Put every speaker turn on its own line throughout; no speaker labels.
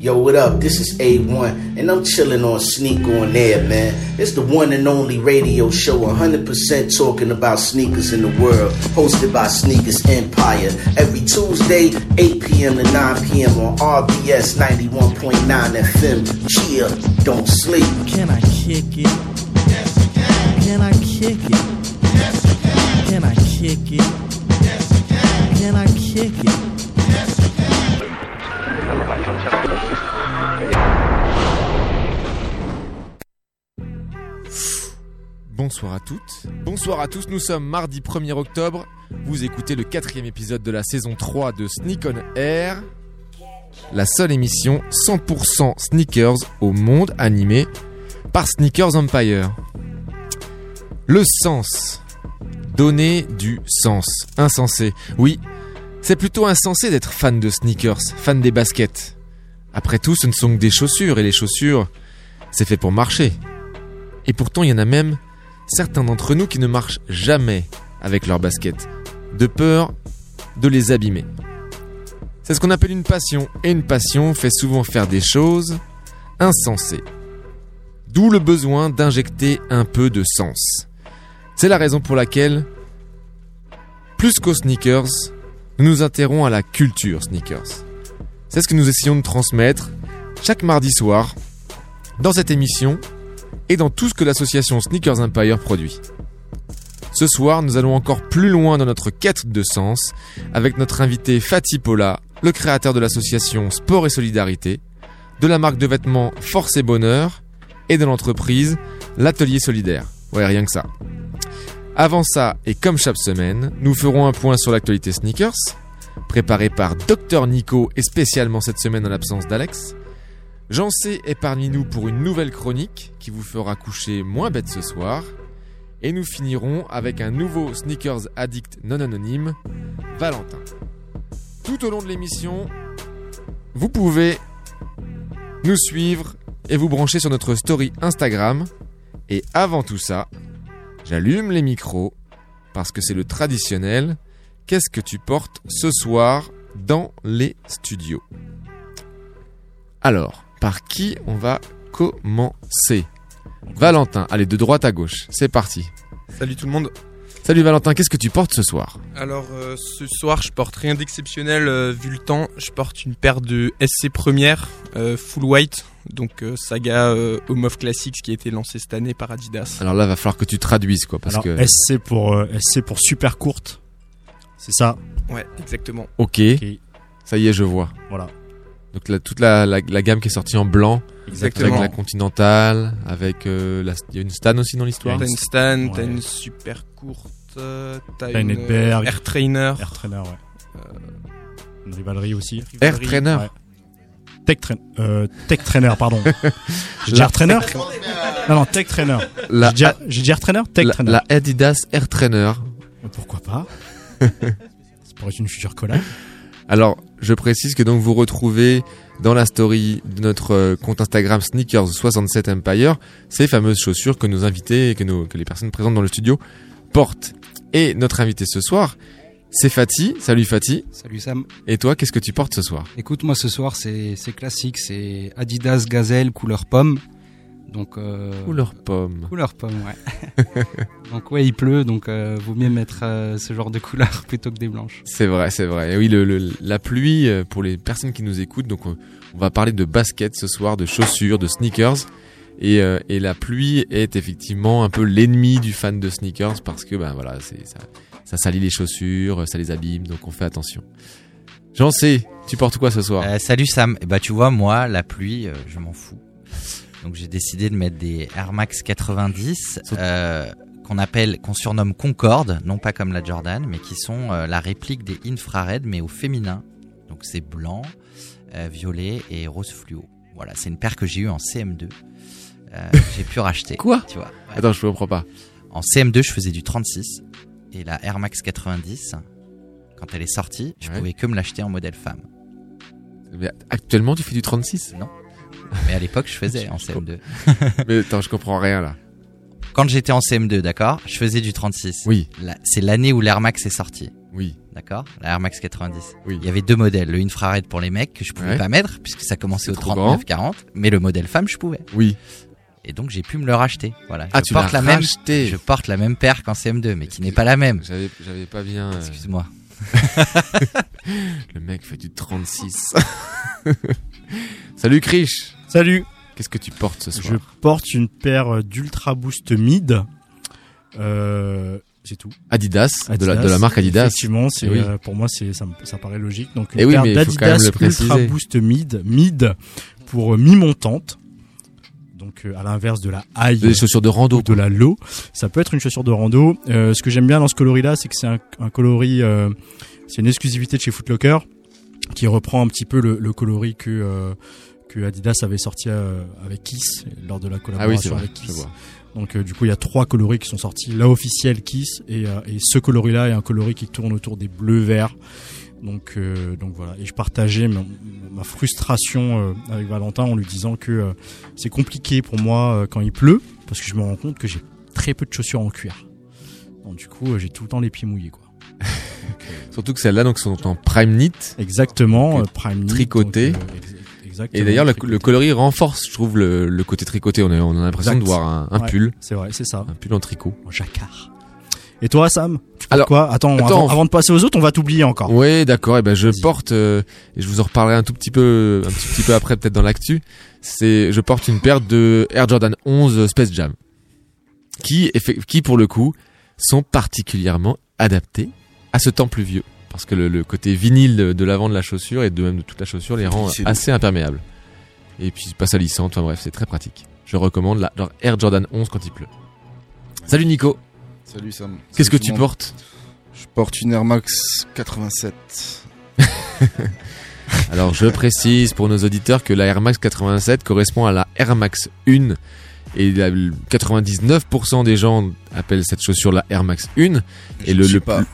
Yo, what up? This is A1, and I'm chilling on Sneak on Air, man. It's the one and only radio show 100% talking about sneakers in the world, hosted by Sneakers Empire. Every Tuesday, 8 p.m. to 9 p.m. on RBS 91.9 FM. Chill, don't sleep.
Can I kick it? Yes, can. Can I kick it? Yes, you can. Can I kick it? Yes, you can. Can I kick it?
Bonsoir à toutes, bonsoir à tous, nous sommes mardi 1er octobre, vous écoutez le quatrième épisode de la saison 3 de Sneak on Air, la seule émission 100% sneakers au monde animée par Sneakers Empire. Le sens, donner du sens, insensé, oui, c'est plutôt insensé d'être fan de sneakers, fan des baskets. Après tout, ce ne sont que des chaussures, et les chaussures, c'est fait pour marcher. Et pourtant, il y en a même certains d'entre nous qui ne marchent jamais avec leurs baskets, de peur de les abîmer. C'est ce qu'on appelle une passion, et une passion fait souvent faire des choses insensées. D'où le besoin d'injecter un peu de sens. C'est la raison pour laquelle, plus qu'aux sneakers, nous nous interrons à la culture sneakers. C'est ce que nous essayons de transmettre chaque mardi soir dans cette émission et dans tout ce que l'association Sneakers Empire produit. Ce soir, nous allons encore plus loin dans notre quête de sens avec notre invité Fatih Pola, le créateur de l'association Sport et Solidarité, de la marque de vêtements Force et Bonheur et de l'entreprise L'Atelier Solidaire. Ouais, rien que ça. Avant ça, et comme chaque semaine, nous ferons un point sur l'actualité sneakers, préparé par Dr Nico et spécialement cette semaine en l'absence d'Alex. Jean C est parmi nous pour une nouvelle chronique qui vous fera coucher moins bête ce soir. Et nous finirons avec un nouveau sneakers addict non anonyme, Valentin. Tout au long de l'émission, vous pouvez nous suivre et vous brancher sur notre story Instagram. Et avant tout ça, j'allume les micros parce que c'est le traditionnel. Qu'est-ce que tu portes ce soir dans les studios? Alors, par qui on va commencer? Valentin, allez, de droite à gauche, c'est parti.
Salut tout le monde.
Salut Valentin, qu'est-ce que tu portes ce soir?
Alors euh, ce soir, je porte rien d'exceptionnel euh, vu le temps. Je porte une paire de SC première euh, full white, donc euh, saga euh, Home of Classics qui a été lancée cette année par Adidas.
Alors là, va falloir que tu traduises quoi, parce
Alors,
que...
SC pour euh, SC pour super courte? C'est ça?
Ouais, exactement.
Ok,
Ok.
ça y est, je vois.
Voilà.
Donc la- toute la, la- la gamme qui est sortie en blanc,
Exactement.
avec la Continentale, avec euh, la... Il y a une Stan aussi dans l'histoire
T'as une Stan,
Ouais.
t'as une super courte, euh, t'as
une, Edberg.
Air Trainer.
Air Trainer, ouais. Une rivalerie aussi.
Air Trainer
Ouais. Tech, euh, Tech Trainer, pardon. J'ai dit Air Trainer Non, non, Tech Trainer. J'ai dit, Air Trainer Tech
la,
Trainer.
la Adidas Air Trainer.
Pourquoi pas C'est pour être une future collab.
Alors, je précise que donc vous retrouvez dans la story de notre euh, compte Instagram Sneakers67 Empire ces fameuses chaussures que nos invités, que, nos, que les personnes présentes dans le studio portent. Et notre invité ce soir, c'est Fatih. Salut Fatih.
Salut Sam.
Et toi, qu'est-ce que tu portes ce soir?
Écoute, moi ce soir c'est classique, c'est Adidas Gazelle couleur pomme. Donc euh,
Couleur pomme.
couleur pomme, ouais. donc ouais, il pleut, donc euh, vaut mieux mettre euh, ce genre de couleur plutôt que des blanches.
C'est vrai, c'est vrai. Et oui, le, le- la pluie, euh, pour les personnes qui nous écoutent, donc on, va parler de basket ce soir, de chaussures, de sneakers. Et, euh, et la pluie est effectivement un peu l'ennemi du fan de sneakers parce que ben voilà, c'est ça, ça salit les chaussures, ça les abîme, donc on fait attention. J'en sais, tu portes quoi ce soir?
Euh, salut Sam. Et bah tu vois moi la pluie euh, je m'en fous. Donc j'ai décidé de mettre des Air Max 90 euh, qu'on appelle qu'on surnomme Concorde, non pas comme la Jordan, mais qui sont la réplique des Infrared mais au féminin. Donc c'est blanc, violet et rose fluo. Voilà, c'est une paire que j'ai eue en CM2. Euh, j'ai pu racheter.
Quoi?
Tu vois. ouais.
Attends, je comprends pas.
En CM2, je faisais du 36 et la Air Max 90 quand elle est sortie, je
Ouais.
pouvais que me l'acheter en modèle femme.
Mais actuellement, tu fais du 36
Non. Mais à l'époque, je faisais en CM2.
Mais attends, je comprends rien là.
Quand j'étais en CM2, d'accord, je faisais du 36.
Oui.
La- C'est l'année où l'Air Max est sorti.
Oui.
D'accord La Air Max 90.
Oui.
Il y avait deux modèles. Le infrared pour les mecs que je pouvais
Ouais.
pas mettre puisque ça commençait au
C'est trop
39-40. Mais le modèle femme, je pouvais.
Oui.
Et donc j'ai pu me le racheter. Voilà.
Ah,
je
tu
porte
l'as
la même.
racheté.
Je porte la même paire qu'en CM2, mais qui n'est pas la même.
J'avais, j'avais pas bien. euh,
Excuse-moi.
le mec fait du 36. Salut Krish.
Salut.
Qu'est-ce que tu portes ce
Je
soir
porte une paire d'Ultra Boost Mid. Euh, c'est tout.
Adidas, de, la,
Adidas.
de la marque Adidas.
Effectivement, c'est
Eh oui.
euh, pour moi c'est ça, me- ça paraît logique. Donc une
Eh oui,
paire
mais il faut quand même
d'Adidas
le préciser.
Ultra Boost Mid, mid pour euh, mi-montante. Donc à l'inverse de la high
Des chaussures de rando.
ou de la low, ça peut être une chaussure de rando. Euh, ce que j'aime bien dans ce coloris là, c'est que c'est un, un coloris, euh, c'est une exclusivité de chez Footlocker qui reprend un petit peu le, le coloris que euh, que Adidas avait sorti euh, avec Kiss lors de la
Ah oui,
collaboration
vrai.
avec Kiss. Donc euh, du coup, il y a trois coloris qui sont sortis. La officielle Kiss et, euh, et ce coloris-là est un coloris qui tourne autour des bleus verts. Donc euh, donc voilà. Et je partageais ma, ma frustration euh, avec Valentin en lui disant que euh, c'est compliqué pour moi euh, quand il pleut parce que je me rends compte que j'ai très peu de chaussures en cuir. Donc du coup, euh, j'ai tout le temps les pieds mouillés quoi.
Surtout que celles-là donc sont en prime knit.
Exactement. Euh, prime knit,
tricoté.
donc, exactement,
Et d'ailleurs, le, coloris renforce, je trouve, le, le côté tricoté. On a, on a l'impression de voir un, un
Ouais.
pull,
C'est vrai, c'est ça.
un pull en tricot.
Jacquard. Et toi, Sam
Alors,
quoi Attends,
attends,
avant, de passer aux autres, on va t'oublier encore.
Oui, d'accord. Et ben, je porte, euh, et je vous en reparlerai un tout petit peu, un petit, petit peu après, peut-être dans l'actu. C'est, je porte une paire de Air Jordan 11 Space Jam, qui, qui pour le coup, sont particulièrement adaptés à ce temps pluvieux, parce que le, le côté vinyle de, de l'avant de la chaussure et de même de toute la chaussure les rend assez imperméables. Et puis pas salissante. Enfin bref, c'est très pratique. Je recommande la leur Air Jordan 11 quand il pleut. Salut Nico.
Salut Sam.
Qu'est-ce que tu
monde.
portes
Je porte une Air Max 87.
Alors je précise pour nos auditeurs que la Air Max 87 correspond à la Air Max 1 et la- 99% des gens appellent cette chaussure la Air Max 1 et le,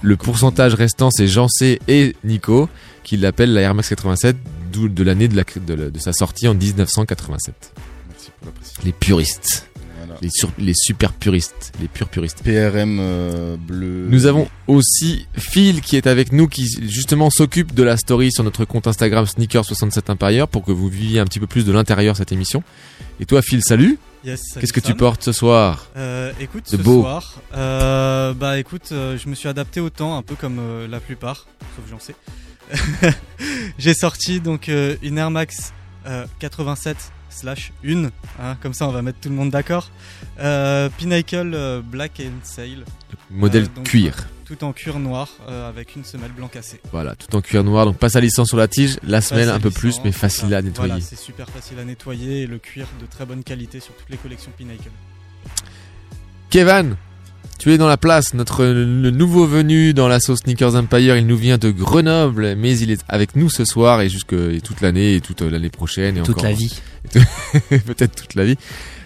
le, pourcentage restant c'est Jancé et Nico qui l'appellent la Air Max 87 d'où de l'année de, la- de sa sortie en 1987.
Merci pour la précision.
Les puristes. Les, sur- les super puristes, les purs puristes.
PRM euh, bleu.
Nous avons aussi Phil qui est avec nous, qui justement s'occupe de la story sur notre compte Instagram Sneaker67 Empire pour que vous viviez un petit peu plus de l'intérieur cette émission. Et toi Phil, salut
Yes, salut
Qu'est-ce que tu portes ce soir?
Euh, écoute,
De
ce
beau.
soir, euh, bah écoute, euh, je me suis adapté au temps, un peu comme euh, la plupart, sauf j'en sais. J'ai sorti donc euh, une Air Max euh, 87 slash 1, hein, comme ça on va mettre tout le monde d'accord. Euh, Pinnacle euh, Black and Sail,
Modèle
Euh, donc,
cuir.
tout en cuir noir avec une semelle blanc cassée.
Voilà, tout en cuir noir, donc pas salissant sur la tige, la semelle un peu plus, mais facile à nettoyer.
Voilà, c'est super facile à nettoyer et le cuir de très bonne qualité sur toutes les collections Pinnacle.
Kevin, tu es dans la place, notre le nouveau venu dans l'assaut Sneakers Empire, il nous vient de Grenoble, mais il est avec nous ce soir et jusque et toute l'année et toute l'année prochaine et
toute
encore
la vie.
peut-être toute la vie.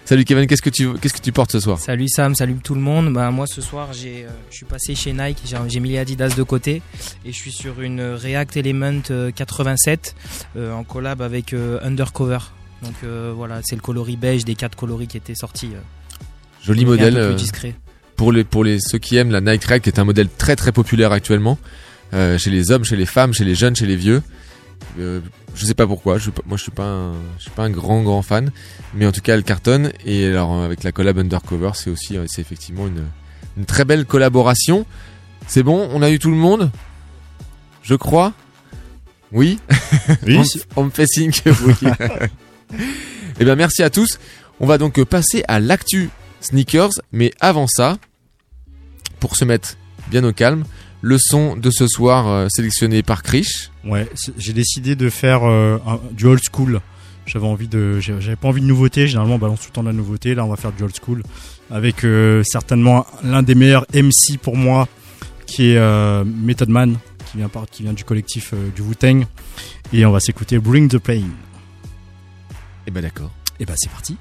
Salut Kevin, qu'est-ce que tu qu'est-ce que tu portes ce soir?
Salut Sam, salut tout le monde. Bah, moi ce soir j'ai, euh, je suis passé chez Nike, j'ai, mis les Adidas de côté et je suis sur une React Element euh, 87 euh, en collab avec euh, Undercover. Donc euh, voilà, c'est le coloris beige des quatre coloris qui étaient sortis. euh,
Joli modèle.
Un peu
euh,
plus discret.
Pour les pour les ceux qui aiment la Nike React qui est un modèle très très populaire actuellement euh, chez les hommes, chez les femmes, chez les jeunes, chez les vieux. Euh, je sais pas pourquoi, je, moi je suis pas un, je suis pas un grand grand fan, mais en tout cas elle cartonne et alors euh, avec la collab Undercover c'est aussi euh, c'est effectivement une une très belle collaboration. C'est bon, on a eu tout le monde, je crois? Oui?
Oui,
on, me fait signe que oui. Eh bien merci à tous. On va donc passer à l'actu sneakers, mais avant ça, pour se mettre bien au calme, le son de ce soir euh, sélectionné par Krish.
Ouais, j'ai décidé de faire euh, un- du old school. J'avais envie de, j'avais pas envie de nouveauté. Généralement, on balance tout le temps de la nouveauté. Là, on va faire du old school avec euh, certainement l'un des meilleurs MC pour moi, qui est Method Man, qui vient par, qui vient du collectif du Wu Tang. Et on va s'écouter Bring the Pain.
Eh ben d'accord.
Et ben c'est parti.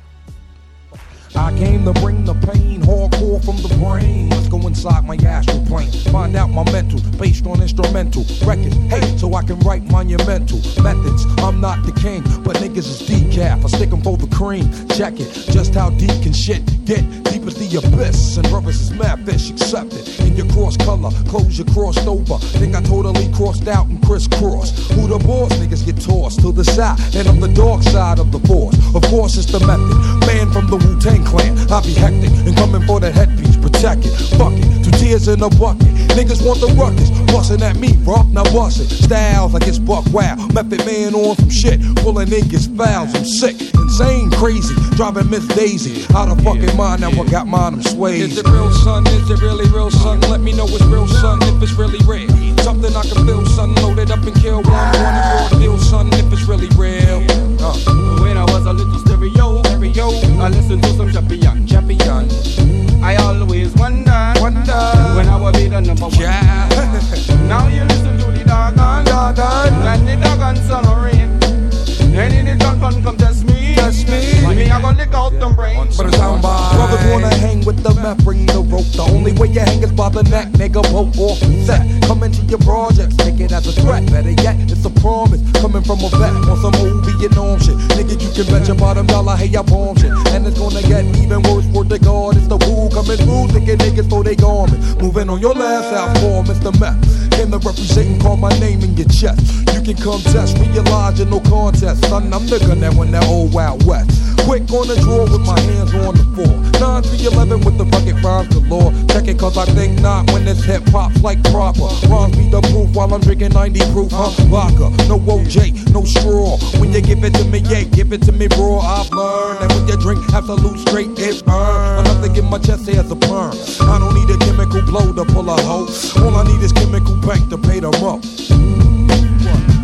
I came to bring the pain, hardcore from the brain. Let's go inside my astral plane, find out my mental, based on instrumental records. Hey, so I can write monumental methods. I'm not the king, but niggas is decaf. I stick 'em for the cream. Check it. Just how deep can shit get? Deep as the abyss. And brothers is mad fish accepted. In your cross color, clothes you crossed over. Think I totally crossed out and crisscross. Who the boss? Niggas get tossed to the side. And I'm the dark side of the force. Of course, it's the method. Man from the Wu Tang clan. I be hectic and coming for the headpiece. Protect it. Fuck it. Two tears in a bucket. Niggas want the ruckus. Bustin' at me, bro. Now bust it. Styles like it's buck wow. Method man on some shit. Pulling niggas fouls. I'm sick. Insane, crazy. Driving Miss Daisy. Out of fucking mind. Now I got mine. I'm swayed.
Is it real, son? Is it really real, son? Let me know it's real, son, if it's really real. Something I can feel, son. Loaded up and kill one, one and raw deal, son, if it's really real. Uh. When I was a little stereo, stereo, I listened to some champion, champion. I always wonder, wonder when I will be the number one. Yeah. now you listen to the doggone, doggone, and the doggone son of rain. And in the gun come test me, test me. Me, I gonna lick out them brains.
But it's down by. Brothers wanna hang with the meth, bring the rope. The only way you hang is by the neck, nigga. Rope off the set. Come into your projects, take it as a threat. Better yet, it's a promise. Coming from a vet on some old Vietnam shit. Nigga, you can bet your bottom dollar, hey, I bomb shit. And it's gonna get even worse for the God. It's the woo coming through, thinking niggas for they garment. Moving on your last out for Mr. Meth. Came to represent and call my name in your chest. You can come test, realize you're no contest. Son, I'm the gun that went that old Wild West. Quick on the draw with my hands on the floor. 9 3 11 with the bucket rhymes galore. Check it cause I think not when this hip hop's like proper. Rhymes be the proof while I'm drinking 90 proof, huh? Vodka, no OJ, no straw. When you give it to me, yeah, give it to me raw. I've learned that when you drink absolute straight, it burn. Enough to get my chest as a perm. I don't need a chemical blow to pull a hoe. All I need is chemical bank to pay the mo.
Mm,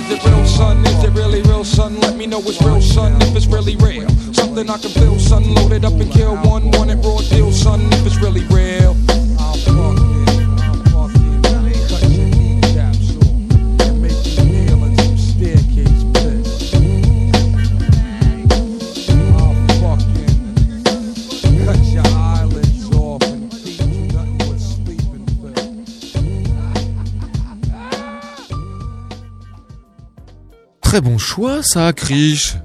Is it real, son? Is it really real, son? Let me know it's real, son, if it's really real. Something I can feel, son. Loaded up and kill one, one and raw deal, son, if it's really real.
Très bon choix, ça, Krish.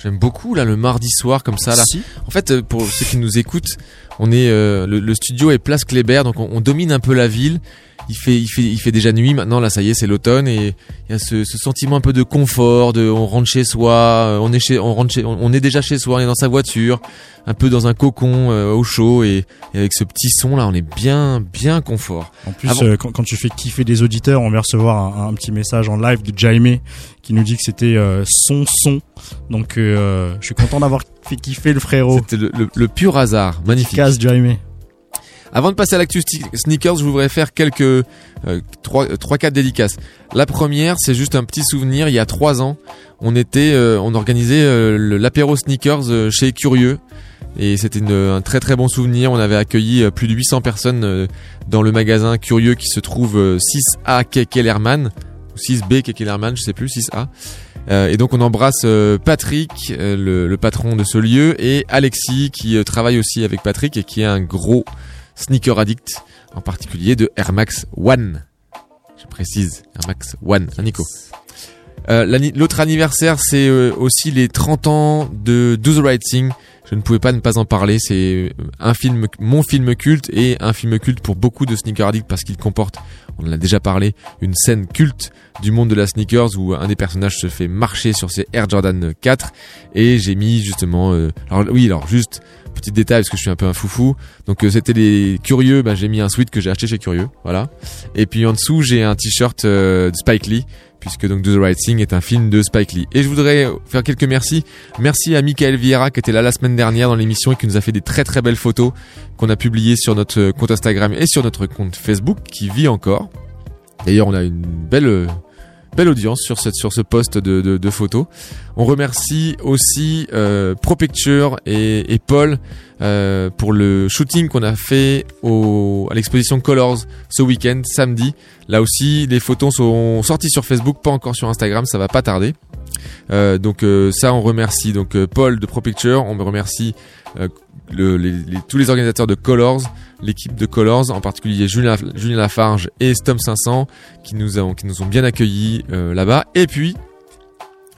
J'aime beaucoup là le mardi soir comme ça là.
Si.
En fait, euh, pour ceux qui nous écoutent, on est euh, le, le studio est place Kléber, donc on, on domine un peu la ville. Il fait, il fait, il fait déjà nuit maintenant. Là, ça y est, c'est l'automne et il y a ce, ce sentiment un peu de confort, de on rentre chez soi, euh, on est chez, on rentre chez, on, on est déjà chez soi, on est dans sa voiture, un peu dans un cocon euh, au chaud et, et avec ce petit son là, on est bien, bien confort.
En plus,
Avant-
euh, quand, quand tu fais kiffer des auditeurs, on vient recevoir un, un petit message en live de Jaime qui nous dit que c'était euh, son son. Donc, je suis content d'avoir fait kiffer le frérot.
C'était le, le- le pur hasard, magnifique.
Casse Jaime.
Avant de passer à l'actu sneakers, je voudrais faire quelques euh, trois, euh, trois, quatre dédicaces. La première, c'est juste un petit souvenir. Il y a trois ans, on était, euh, on organisait euh, l'apéro sneakers euh, chez Curieux. Et c'était un très très bon souvenir. On avait accueilli plus de 800 personnes dans le magasin Curieux qui se trouve euh, 6A Quai Kellerman ou 6B Quai Kellerman, je sais plus, 6A. Euh, et donc on embrasse Patrick, le, le patron de ce lieu, et Alexis qui travaille aussi avec Patrick et qui est un gros sneaker addict, en particulier de Air Max One. Je précise, Air Max One, hein, Nico. Euh, L'autre anniversaire, c'est euh, aussi les 30 ans de Do the Right Thing. Je ne pouvais pas ne pas en parler. C'est un film, mon film culte et un film culte pour beaucoup de sneaker addicts parce qu'il comporte, on en a déjà parlé, une scène culte du monde de la sneakers où un des personnages se fait marcher sur ses Air Jordan 4 et j'ai mis justement, euh, alors oui, alors juste petit détail parce que je suis un peu un foufou. Donc euh, c'était les curieux, bah, j'ai mis un sweat que j'ai acheté chez Curieux, voilà. Et puis en dessous j'ai un t-shirt euh, de Spike Lee puisque donc Do the Right Thing est un film de Spike Lee. Et je voudrais faire quelques merci. Merci à Michael Vieira qui était là la semaine dernière dans l'émission et qui nous a fait des très très belles photos qu'on a publiées sur notre compte Instagram et sur notre compte Facebook qui vit encore. D'ailleurs on a une belle belle audience sur cette sur ce post de, de, de photos. On remercie aussi euh, ProPicture et, et Paul euh, pour le shooting qu'on a fait au, à l'exposition Colors ce week-end, samedi. Là aussi, les photos sont sorties sur Facebook, pas encore sur Instagram, ça va pas tarder. Euh, donc euh, ça, on remercie donc euh, Paul de ProPicture, on me remercie euh, tous les organisateurs de Colors, l'équipe de Colors, en particulier Julien, Lafarge et Stom 500, qui nous ont, qui nous ont bien accueillis euh, là-bas. Et puis,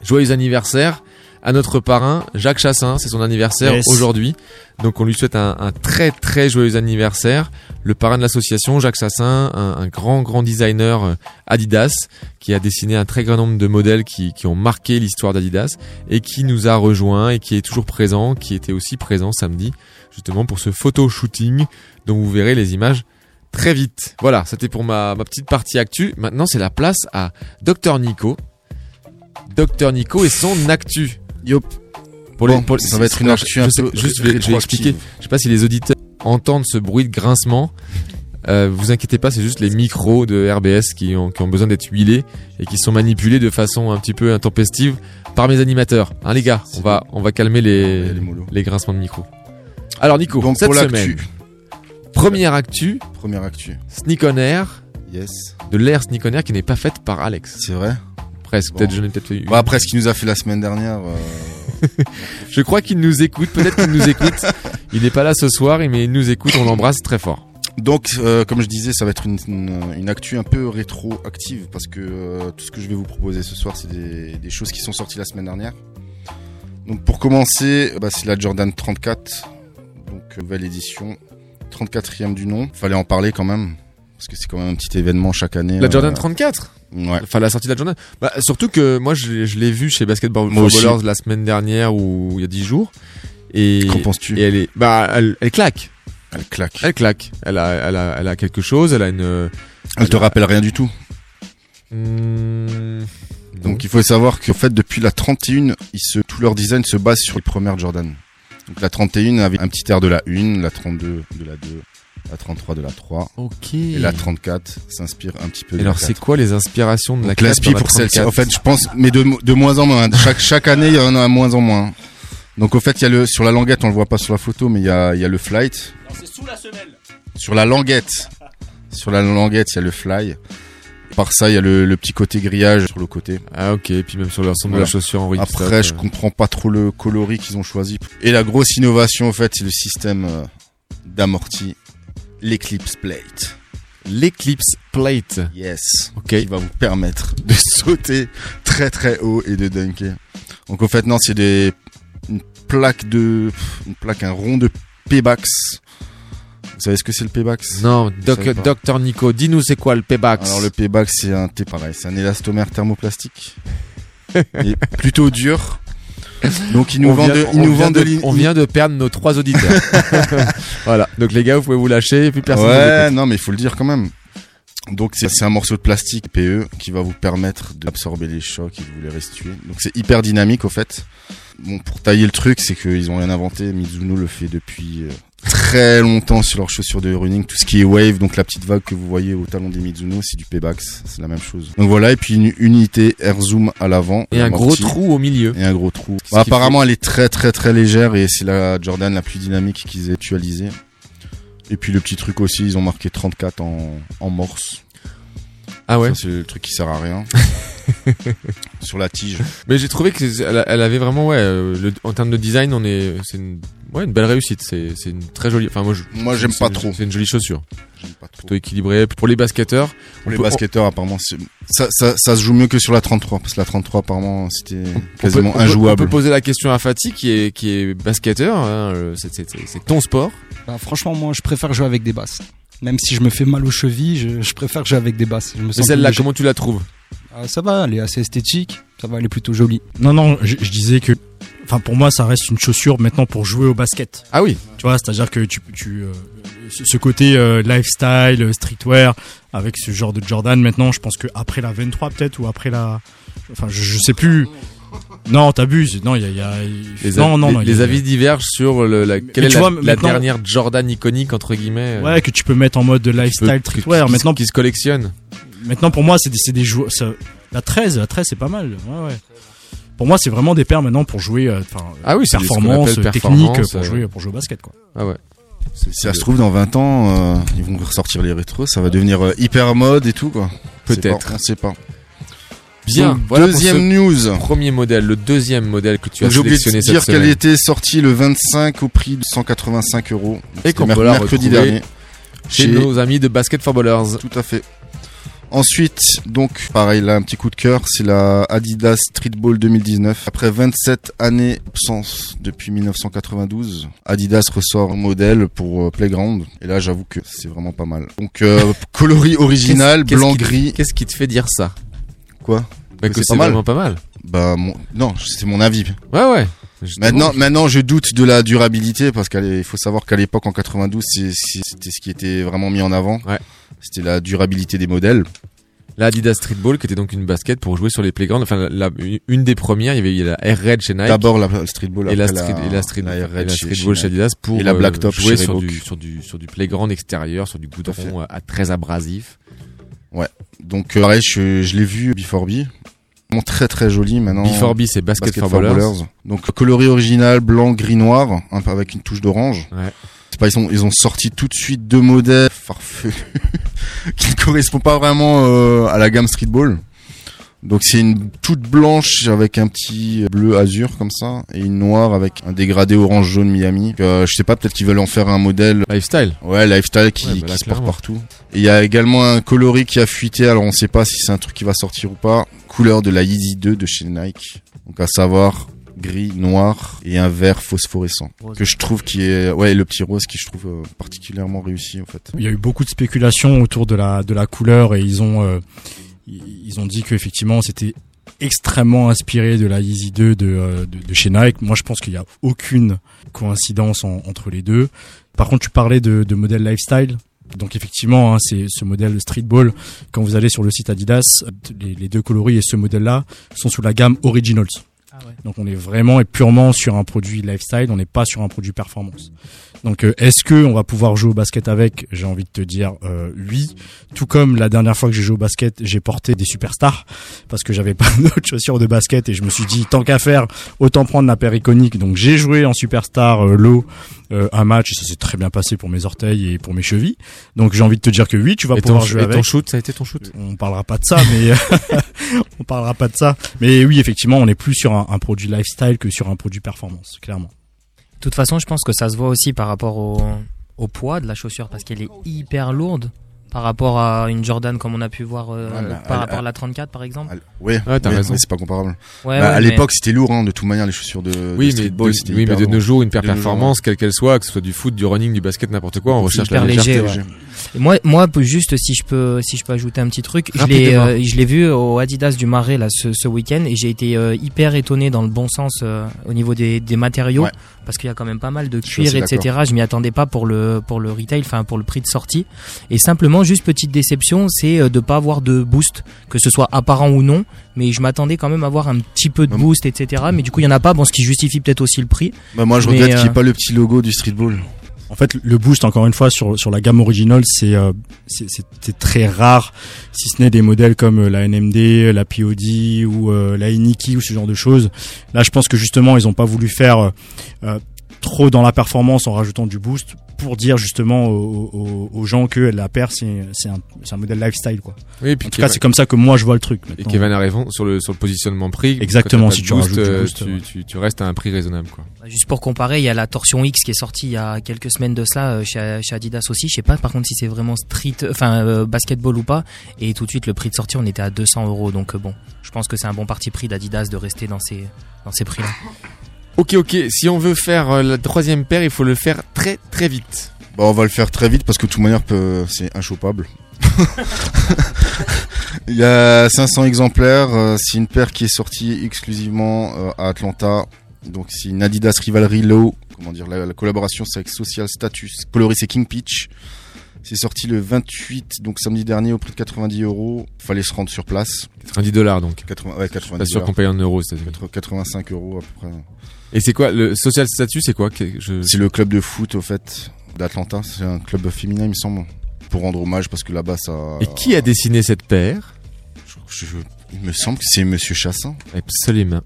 joyeux anniversaire à notre parrain Jacques Chassin, c'est son anniversaire
Yes.
aujourd'hui. Donc on lui souhaite un, un très très joyeux anniversaire. Le parrain de l'association, Jacques Chassin, un, un grand grand designer euh, Adidas, qui a dessiné un très grand nombre de modèles qui, qui ont marqué l'histoire d'Adidas et qui nous a rejoint et qui est toujours présent, qui était aussi présent samedi justement pour ce photo shooting dont vous verrez les images très vite. Voilà, c'était pour ma, ma petite partie actu. Maintenant, c'est la place à Dr Nico. Dr Nico et son actu.
Yop.
Pour
Bon, ça va être une
je
un
Juste, je vais, je vais expliquer. Je sais pas si les auditeurs entendent ce bruit de grincement. Euh, vous inquiétez pas, c'est juste les micros de RBS qui ont, qui ont besoin d'être huilés et qui sont manipulés de façon un petit peu intempestive par mes animateurs. Hein, les gars, on va, on va calmer les, les grincements de micro. Alors, Nico,
Donc,
cette
pour
semaine, première actu,
Première actu.
Sneak on Air,
Yes.
de l'ère Sneak on Air qui n'est pas faite par Alex.
C'est vrai
Presque,
Bon.
peut-être, j'en ai peut-être fait une.
Bah, après ce qu'il nous a fait la semaine dernière. euh,
Je crois qu'il nous écoute, peut-être qu'il nous écoute. Il n'est pas là ce soir, mais il nous écoute, on l'embrasse très fort.
Donc, euh, comme je disais, ça va être une, une, une actu un peu rétroactive parce que euh, tout ce que je vais vous proposer ce soir, c'est des, des choses qui sont sorties la semaine dernière. Donc, pour commencer, bah, c'est la Jordan 34, donc nouvelle édition, 34e du nom. Fallait en parler quand même parce que c'est quand même un petit événement chaque année.
La Jordan
euh,
34
Ouais.
Enfin, la sortie de la Jordan. Bah, surtout que moi, je, je l'ai vu chez Basketball. Ballers la semaine dernière ou il y a 10 jours. Et,
Qu'en penses-tu
Et elle est, bah, elle, elle claque.
Elle claque.
Elle claque. Elle a, elle a, elle a quelque chose. Elle a une.
Elle te rappelle rien du tout.
Hmm,
Donc il faut savoir qu'en fait depuis la 31, ils se, tout leur design se base sur les premières Jordan. Donc la 31 avait un petit air de la 1, la 32 de la 2, la 33 de la 3.
Ok.
Et la 34 s'inspire un petit peu
Et
de
alors,
la 4.
c'est quoi les inspirations de la
Donc
4
l'inspi
dans la
pour celle-ci.
34?
En fait, je pense, mais de, de moins en moins. Chaque, chaque année, il y en a moins en moins. Donc au fait, il y a le, sur la languette, on le voit pas sur la photo, mais il y a, il y a le flight.
C'est sous la semelle.
Sur la languette. Sur la languette, il y a le fly. Par ça, il y a le, le petit côté grillage sur le côté.
Ah ok, et puis même sur l'ensemble de la chaussure en ripstop.
Après, je
euh.
comprends pas trop le coloris qu'ils ont choisi. Et la grosse innovation, en fait, c'est le système euh, d'amorti, l'Eclipse Plate.
L'Eclipse Plate.
Yes.
Ok.
Qui va vous permettre de sauter très très haut et de dunker. Donc, en fait, non, c'est des, une plaque de, une plaque, un rond de P-Bax. Vous savez ce que c'est le P-Bax
Non, doc, Docteur Nico, dis-nous c'est quoi le P-Bax
Alors le P-Bax c'est un T pareil, c'est un élastomère thermoplastique. Et plutôt dur. Donc ils nous
On
vendent
vient-
de, ils
on
nous
vient
vendent
de- On vient de perdre nos trois auditeurs. voilà. Donc les gars, vous pouvez vous lâcher et puis personne.
Ouais, non mais il faut le dire quand même. Donc c'est c'est un morceau de plastique PE qui va vous permettre d'absorber les chocs et de vous les restituer. Donc c'est hyper dynamique au fait. Bon pour tailler le truc, c'est qu'ils ont rien inventé. Mizuno le fait depuis euh, très longtemps sur leurs chaussures de running. Tout ce qui est wave, donc la petite vague que vous voyez au talon des Mizuno, c'est du P-Bax, c'est la même chose. Donc voilà, et puis une unité air zoom à l'avant.
Et un gros trou au milieu.
Et un gros trou. Bah, apparemment, elle est très très très légère et c'est la Jordan la plus dynamique qu'ils aient actualisée. Et puis le petit truc aussi, ils ont marqué 34 en, en morse.
Ah ouais.
C'est le truc qui sert à rien. Sur la tige.
Mais j'ai trouvé que elle, elle avait vraiment ouais. euh, le- en termes de design, on est, c'est une, ouais, une belle réussite. C'est, c'est une très jolie. Enfin moi, je,
Moi, j'aime pas
une-
trop.
C'est une jolie chaussure.
J'aime pas trop.
Plutôt équilibrée. Pour les basketteurs.
Pour les
peut-
basketteurs, apparemment, ça, ça, ça se joue mieux que sur la 33. Parce que la 33, apparemment, c'était
On peut-
quasiment
on peut- On
injouable.
peut poser la question à Fatih qui est, qui est basketteur. hein, euh, c'est, c'est, c'est- c'est ton sport.
Bah, franchement, moi, je préfère jouer avec des basses. Même si je me fais mal aux chevilles, je, je préfère jouer avec des basses. Je me
Mais
sens
celle-là,
plus léger.
comment tu la trouves
Ah, Ça va, elle est assez esthétique. Ça va, elle est plutôt jolie.
Non, non, je, je disais que, enfin, pour moi, ça reste une chaussure maintenant pour jouer au basket.
Ah oui.
Tu vois, c'est-à-dire que tu, tu, euh, ce ce côté euh, lifestyle, euh, streetwear, avec ce genre de Jordan, maintenant, je pense que après la 23 peut-être ou après la, enfin, je, je sais plus. Non, t'abuses. Non, il y a, il y a-
Les,
non, non,
les,
non, il y a-
les avis divergent sur le, la, quelle
Mais
est
tu
la,
vois,
la
maintenant-
dernière Jordan iconique entre guillemets. euh,
Ouais, que tu peux mettre en mode lifestyle streetwear.
qui-
Maintenant,
qui se collectionne.
Maintenant, pour moi, c'est des, c'est des joueurs. ça- La 13, la 13, c'est pas mal. Ouais, ouais. Pour moi, c'est vraiment des paires maintenant pour jouer. euh, Enfin,
Ah oui, c'est ce qu'on
performance, technique
performance,
pour
euh,
jouer, pour jouer au basket, quoi.
Ah ouais.
Si ça se trouve, dans 20 ans, euh, ils vont ressortir les rétros, ça va devenir euh, hyper mode et tout, quoi.
Peut-être.
On sait pas.
Bien,
Donc,
voilà pour
deuxième news.
Premier modèle, le deuxième modèle que tu as
Donc, J'ai oublié de
sélectionné cette
dire qu'elle était sortie le 25 au prix de 185 euros.
Et qu'on peut la
mercredi dernier.
chez nos amis de Basket for Ballers.
Tout à fait. Ensuite, donc, pareil, là, un petit coup de cœur, c'est la Adidas Streetball 2019. Après 27 années d'absence depuis 1992, Adidas ressort un modèle pour euh, Playground. Et là, j'avoue que c'est vraiment pas mal. Donc, euh, coloris original, blanc-gris.
Qu'est-ce qui te fait dire ça?
Quoi
Bah, que c'est vraiment pas mal.
Bah, mon- non, c'est mon avis.
Ouais, ouais. Justement,
Maintenant,
je-
maintenant, je doute de la durabilité parce qu'il faut savoir qu'à l'époque, en 92, c'est- c'est- c'était ce qui était vraiment mis en avant.
Ouais.
C'était la durabilité des modèles.
La Adidas Streetball, qui était donc une basket pour jouer sur les playgrounds. Enfin, la- une des premières, il y avait il y a la Air Red chez Nike.
D'abord la streetball,
et la, street,
la-
et la, street,
la Air Red chez-
streetball
chez
Adidas pour
Et la
euh,
Blacktop
jouer sur du, sur, du, sur du playground extérieur, sur du goudron euh, à très abrasif.
Ouais. Donc, euh, pareil, je, je l'ai vu Before B. Vraiment très très joli maintenant.
Before B, c'est Basket for Ballers.
Donc, coloris original, blanc, gris, noir, un peu avec une touche d'orange.
Ouais.
C'est pas, ils ont, ils ont sorti tout de suite deux modèles farfelus qui ne correspondent pas vraiment euh, à la gamme streetball. Donc c'est une toute blanche avec un petit bleu azur comme ça et une noire avec un dégradé orange jaune Miami. Euh, je sais pas, peut-être qu'ils veulent en faire un modèle
lifestyle.
Ouais, lifestyle qui,
Ouais, bah là,
qui se porte partout. Et il y a également un coloris qui a fuité. Alors on sait pas si c'est un truc qui va sortir ou pas. Couleur de la Yeezy 2 de chez Nike. Donc à savoir gris, noir et un vert phosphorescent
Rose.
que je trouve qui est ouais le petit rose qui je trouve euh, particulièrement réussi en fait.
Il y a eu beaucoup de spéculations autour de la de la couleur et ils ont euh, ils ont dit que effectivement c'était extrêmement inspiré de la Yeezy 2 de, euh, de, de chez Nike. Moi, je pense qu'il y a aucune coïncidence en- entre les deux. Par contre, tu parlais de, de modèle lifestyle. Donc effectivement, hein, c'est ce modèle streetball. Quand vous allez sur le site Adidas, les, les deux coloris et ce modèle-là sont sous la gamme Originals. Donc on est vraiment et purement sur un produit lifestyle, on n'est pas sur un produit performance. Donc euh, est-ce que on va pouvoir jouer au basket avec? J'ai envie de te dire euh, oui. Tout comme la dernière fois que j'ai joué au basket, j'ai porté des superstars parce que j'avais pas d'autres chaussures de basket et je me suis dit tant qu'à faire, autant prendre la paire iconique. Donc j'ai joué en superstar euh, low euh, un match et ça s'est très bien passé pour mes orteils et pour mes chevilles. Donc j'ai envie de te dire que oui, tu vas
Et ton,
pouvoir jouer
et ton
avec.
shoot, ça a été ton shoot?
On parlera pas de ça, mais on parlera pas de ça. Mais oui, effectivement, on est plus sur un, un produit lifestyle que sur un produit performance, clairement.
Toute façon, je pense que ça se voit aussi par rapport au, au poids de la chaussure parce qu'elle est hyper lourde par rapport à une Jordan comme on a pu voir euh,
Voilà,
par
elle-
rapport à la 34 par exemple.
Ouais,
Ouais, t'as
ouais,
raison.
mais c'est pas comparable.
Ouais,
Bah,
ouais,
à
mais-
l'époque, c'était lourd, hein, de toute manière, les chaussures de, de
Oui, mais,
streetball,
de, oui, mais de nos jours, une paire
De
performance, quelle qu'elle soit, que ce soit du foot, du running, du basket, n'importe quoi, on recherche la
léger,
légèreté.
ouais. Et moi, moi, juste si je peux, si je peux ajouter un petit truc, je l'ai, euh, je l'ai vu au Adidas du Marais là ce, ce week-end et j'ai été euh, hyper étonné dans le bon sens euh, au niveau des, des matériaux
Ouais.
parce qu'il y a quand même pas mal de cuir, etc. Je m'y attendais pas pour le pour le retail, enfin pour le prix de sortie. Et simplement, juste petite déception, c'est euh, de pas avoir de boost, que ce soit apparent ou non. Mais je m'attendais quand même à avoir un petit peu de boost, etc. Mais du coup, il y en a pas. Bon, ce qui justifie peut-être aussi le prix.
Bah, moi, je regrette qu'il n'y
euh,
ait pas le petit logo du streetball.
En fait, le boost, encore une fois, sur, sur la gamme originale, c'est euh, c'est- c'est très rare, si ce n'est des modèles comme euh, la NMD, la POD ou euh, la Iniki ou ce genre de choses. Là, je pense que justement, ils n'ont pas voulu faire euh, euh, trop dans la performance en rajoutant du boost pour dire justement aux, aux- aux gens que la paire, c'est c'est un, c'est un modèle lifestyle. Quoi.
Oui, et puis
en tout cas, c'est comme ça que moi, je vois le truc.
Et. Kevin a raison sur le, sur le positionnement prix.
Exactement, si tu
de
rajoutes du
euh,
boost,
tu,
ouais.
tu, tu restes à un prix raisonnable, quoi.
Bah, Juste pour comparer, il y a la Torsion X qui est sortie il y a quelques semaines de cela euh, chez, chez Adidas aussi. Je sais pas par contre si c'est vraiment street, enfin euh, basketball ou pas. Et tout de suite le prix de sortie on était à 200 euros. Donc euh, bon, je pense que c'est un bon parti pris d'Adidas de rester dans ces dans ces prix-là.
Ok, ok. Si on veut faire euh, la troisième paire, il faut le faire très très vite.
Bah, on va le faire très vite parce que de toute manière, peut- c'est inchopable. Il y a 500 exemplaires. euh, C'est une paire qui est sortie exclusivement euh, à Atlanta. Donc, c'est une Adidas Rivalry Low. Comment dire La, la collaboration, c'est avec Social Status. Coloris, c'est King Peach. C'est sorti le 28, donc samedi dernier, au prix de 90 euros. Fallait se rendre sur place.
90 dollars donc.
80, ouais, 90
Pas sûr qu'on paye en euros, c'est-à-dire.
85 euros à peu près.
Et c'est quoi le social statut C'est quoi? Que je...
C'est le club de foot, au fait, d'Atlanta. C'est un club féminin, il me semble. Pour rendre hommage, parce que là-bas, ça.
Et qui a dessiné cette paire?
Je- il me semble que c'est Monsieur Chassin.
Absolument.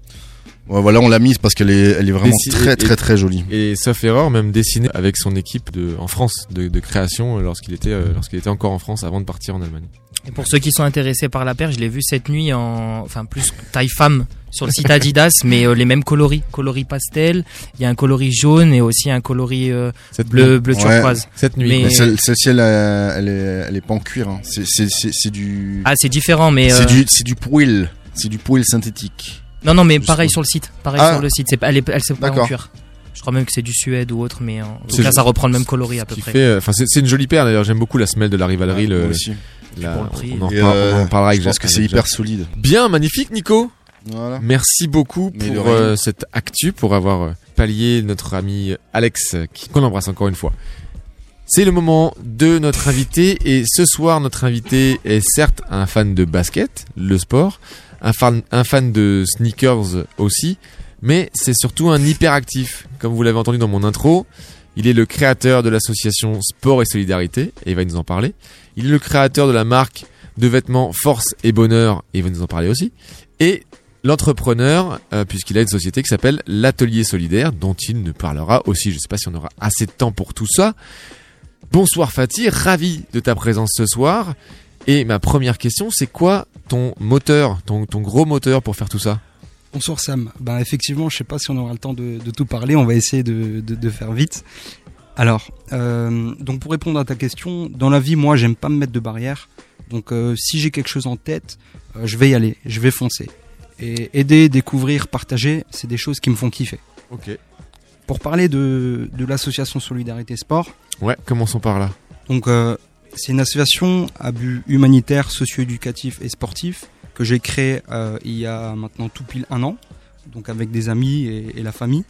Ouais, voilà, on l'a mise parce qu'elle est, elle est vraiment
Dessi-
très
et-
très très jolie.
Et sauf erreur, même dessiné avec son équipe de, en France de, de création euh, lorsqu'il était, euh, lorsqu'il était encore en France avant de partir en Allemagne.
Et pour ceux qui sont intéressés par la paire, je l'ai vu cette nuit en, enfin plus taille femme sur le site Adidas, mais euh, les mêmes coloris, coloris pastel. Il y a un coloris jaune et aussi un coloris euh,
Cette
bleu,
nuit.
bleu
Ouais.
turquoise.
Cette nuit.
Mais-
Mais Celle-ci, elle, elle est, elle est pas en cuir. hein. C'est, du,
Ah, c'est différent, mais
c'est
euh,
du, c'est du poil. C'est du poil synthétique.
Non, non, mais
Juste
pareil sur le site, pareil
Ah.
sur le site. C'est pas, elle, elle c'est pas en cuir. Je crois même que c'est du Suède ou autre, mais en tout
C'est
cas, ça reprend le même coloris à peu près.
euh, enfin, c'est, une jolie paire d'ailleurs. J'aime beaucoup la semelle de la rivalerie. le,
Moi aussi.
la-
pour le prix.
on, en
euh,
on en parlera avec
Je pense que c'est hyper solide.
Bien, magnifique, Nico.
Voilà.
Merci beaucoup
Mais
pour euh, cette actu, pour avoir euh, pallié notre ami Alex, euh, qui- qu'on embrasse encore une fois. C'est le moment de notre invité et ce soir notre invité est certes un fan de basket, le sport, un fan, un fan de sneakers aussi, mais c'est surtout un hyperactif. Comme vous l'avez entendu dans mon intro, il est le créateur de l'association Sport et Solidarité et il va nous en parler. Il est le créateur de la marque de vêtements Force et Bonheur et il va nous en parler aussi. Et l'entrepreneur, euh, puisqu'il a une société qui s'appelle l'Atelier Solidaire, dont il nous parlera aussi. Je ne sais pas si on aura assez de temps pour tout ça. Bonsoir Fatih, ravi de ta présence ce soir. Et ma première question, c'est quoi ton moteur, ton, ton gros moteur pour faire tout ça?
Bonsoir Sam. Ben effectivement, je sais pas si on aura le temps de, de tout parler. On va essayer de, de, de faire vite. Alors, euh, donc pour répondre à ta question, dans la vie, moi, j'aime pas me mettre de barrières. Donc, euh, si j'ai quelque chose en tête, euh, je vais y aller, je vais foncer. Et aider, découvrir, partager, c'est des choses qui me font kiffer.
Ok.
Pour parler de, de l'association Solidarité Sport,
Ouais, commençons par là.
donc c'est une association à but humanitaire, socio-éducatif et sportif que j'ai créée euh, il y a maintenant tout pile un an, donc avec des amis et, et la famille.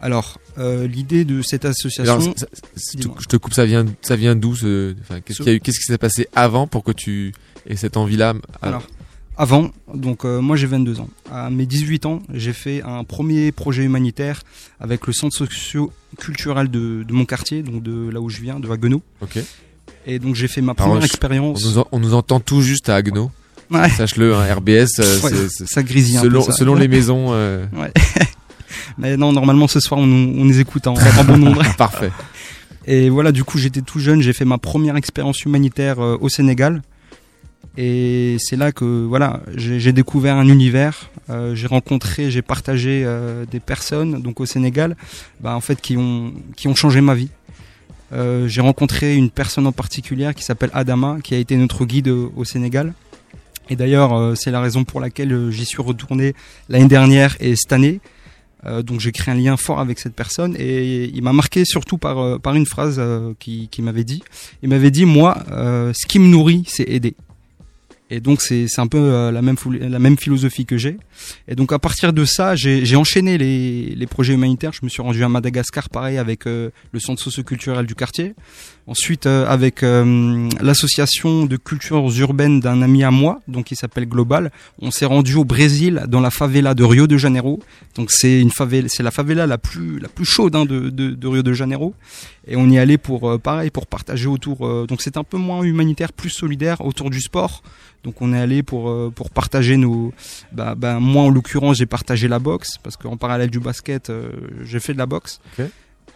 Alors, euh, l'idée de cette association,
Alors, ça- ça- je te coupe, ça vient, ça vient d'où ce, enfin, qu'est-ce qui s'est passé avant pour que tu aies cette envie-là à-
Alors, avant, donc euh, moi j'ai 22 ans. À mes 18 ans, j'ai fait un premier projet humanitaire avec le centre socio-culturel de, de mon quartier, donc de là où je viens, de Haguenau.
Ok.
Et donc j'ai fait ma première expérience.
On nous, en- on nous entend tout juste à Agno.
Ouais.
Sache-le, hein, RBS, euh,
Ouais, ça grésille un
selon,
peu, ça.
selon les maisons. euh,
Ouais. Mais non, normalement ce soir on, les écoute en, en bon nombre.
Parfait.
Et voilà, du coup j'étais tout jeune, j'ai fait ma première expérience humanitaire euh, au Sénégal. Et c'est là que voilà, j'ai j'ai découvert un univers. euh, j'ai rencontré, j'ai partagé euh, des personnes donc au Sénégal, bah, en fait qui ont qui ont changé ma vie. Euh, j'ai rencontré une personne en particulier qui s'appelle Adama, qui a été notre guide au, Sénégal. Et d'ailleurs, euh, c'est la raison pour laquelle euh, j'y suis retourné l'année dernière et cette année. Euh, donc j'ai créé un lien fort avec cette personne et il m'a marqué surtout par, euh, par une phrase qui, qui m'avait dit. Il m'avait dit, moi, ce qui me nourrit, c'est aider. Et donc c'est un peu euh, la même la même philosophie que j'ai. Et donc à partir de ça, j'ai j'ai enchaîné les, les projets humanitaires. Je me suis rendu à Madagascar, pareil avec euh, le centre socioculturel du quartier. Ensuite euh, avec euh, l'association de cultures urbaines d'un ami à moi, donc qui s'appelle Global. On s'est rendu au Brésil dans la favela de Rio de Janeiro. Donc c'est une favela, c'est la favela la plus la plus chaude hein, de, de, de Rio de Janeiro. Et on y est allé pour euh, pareil pour partager autour. donc c'est un peu moins humanitaire, plus solidaire autour du sport. Donc on est allé pour pour partager nos. Bah, bah, moi en l'occurrence j'ai partagé la boxe parce qu'en parallèle du basket j'ai fait de la boxe.
Ok.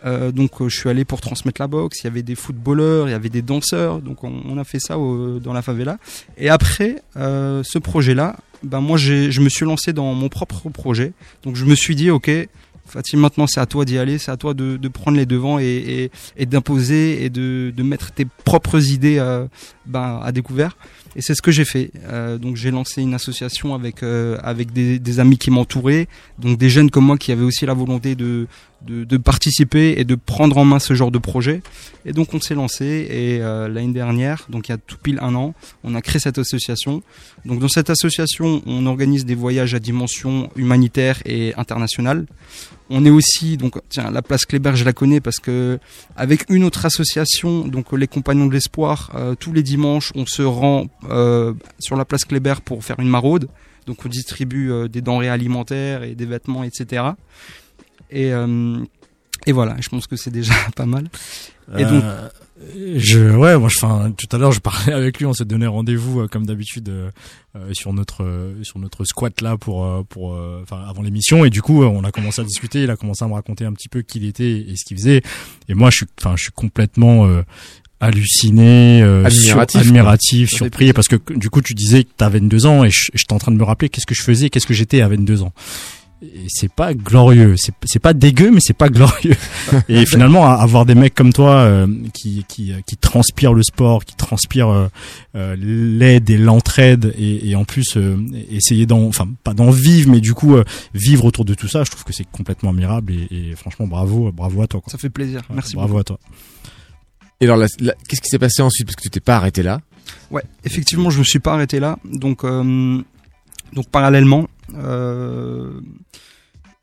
Euh, donc euh, je suis allé pour transmettre la boxe. Il y avait des footballeurs, il y avait des danseurs. Donc on, a fait ça au- dans la favela. Et après euh, ce projet-là, ben moi je me suis lancé dans mon propre projet. Donc je me suis dit ok. Fatih, maintenant c'est à toi d'y aller, c'est à toi de, de prendre les devants et, et, et d'imposer et de, de mettre tes propres idées euh, ben, à découvert. Et c'est ce que j'ai fait. Euh, donc j'ai lancé une association avec euh, avec des, amis qui m'entouraient, donc des jeunes comme moi qui avaient aussi la volonté de, de participer et de prendre en main ce genre de projet. Et donc on s'est lancé et euh, l'année dernière, donc il y a tout pile un an, on a créé cette association. Donc dans cette association, on organise des voyages à dimension humanitaire et internationale. On est aussi donc tiens la place Kléber je la connais parce que avec une autre association donc les Compagnons de l'Espoir tous les dimanches on se rend euh, sur la place Kléber pour faire une maraude. Donc on distribue euh, des denrées alimentaires et des vêtements etc et euh, et voilà. Je pense que c'est déjà pas mal. Et donc
Je, ouais, moi, enfin, tout à l'heure, je parlais avec lui, on s'est donné rendez-vous comme d'habitude sur notre sur notre squat là pour pour avant l'émission. Et du coup, on a commencé à discuter. Il a commencé à me raconter un petit peu qui il était et ce qu'il faisait. Et moi, je je suis complètement halluciné, euh,
Admiratif,
sur- surpris, parce que du coup, tu disais que t'as 22 ans et je- j'étais en train de me rappeler qu'est-ce que je faisais, qu'est-ce que j'étais à 22 ans. Et c'est pas glorieux, c'est pas dégueu, mais c'est pas glorieux. Et finalement, avoir des mecs comme toi euh, qui, qui qui transpirent le sport, qui transpirent euh, euh, l'aide et l'entraide, et, et en plus euh, essayer d'en, enfin pas d'en vivre, mais du coup euh, vivre autour de tout ça, je trouve que c'est complètement admirable. Et, et franchement, bravo, bravo à toi. Quoi.
Ça fait plaisir.
Ouais,
Merci
Bravo
beaucoup.
à toi.
Et alors, qu'est-ce qui s'est passé ensuite? Parce que tu t'es pas arrêté là.
Ouais, effectivement, je me suis pas arrêté là. Donc, euh, donc parallèlement, euh,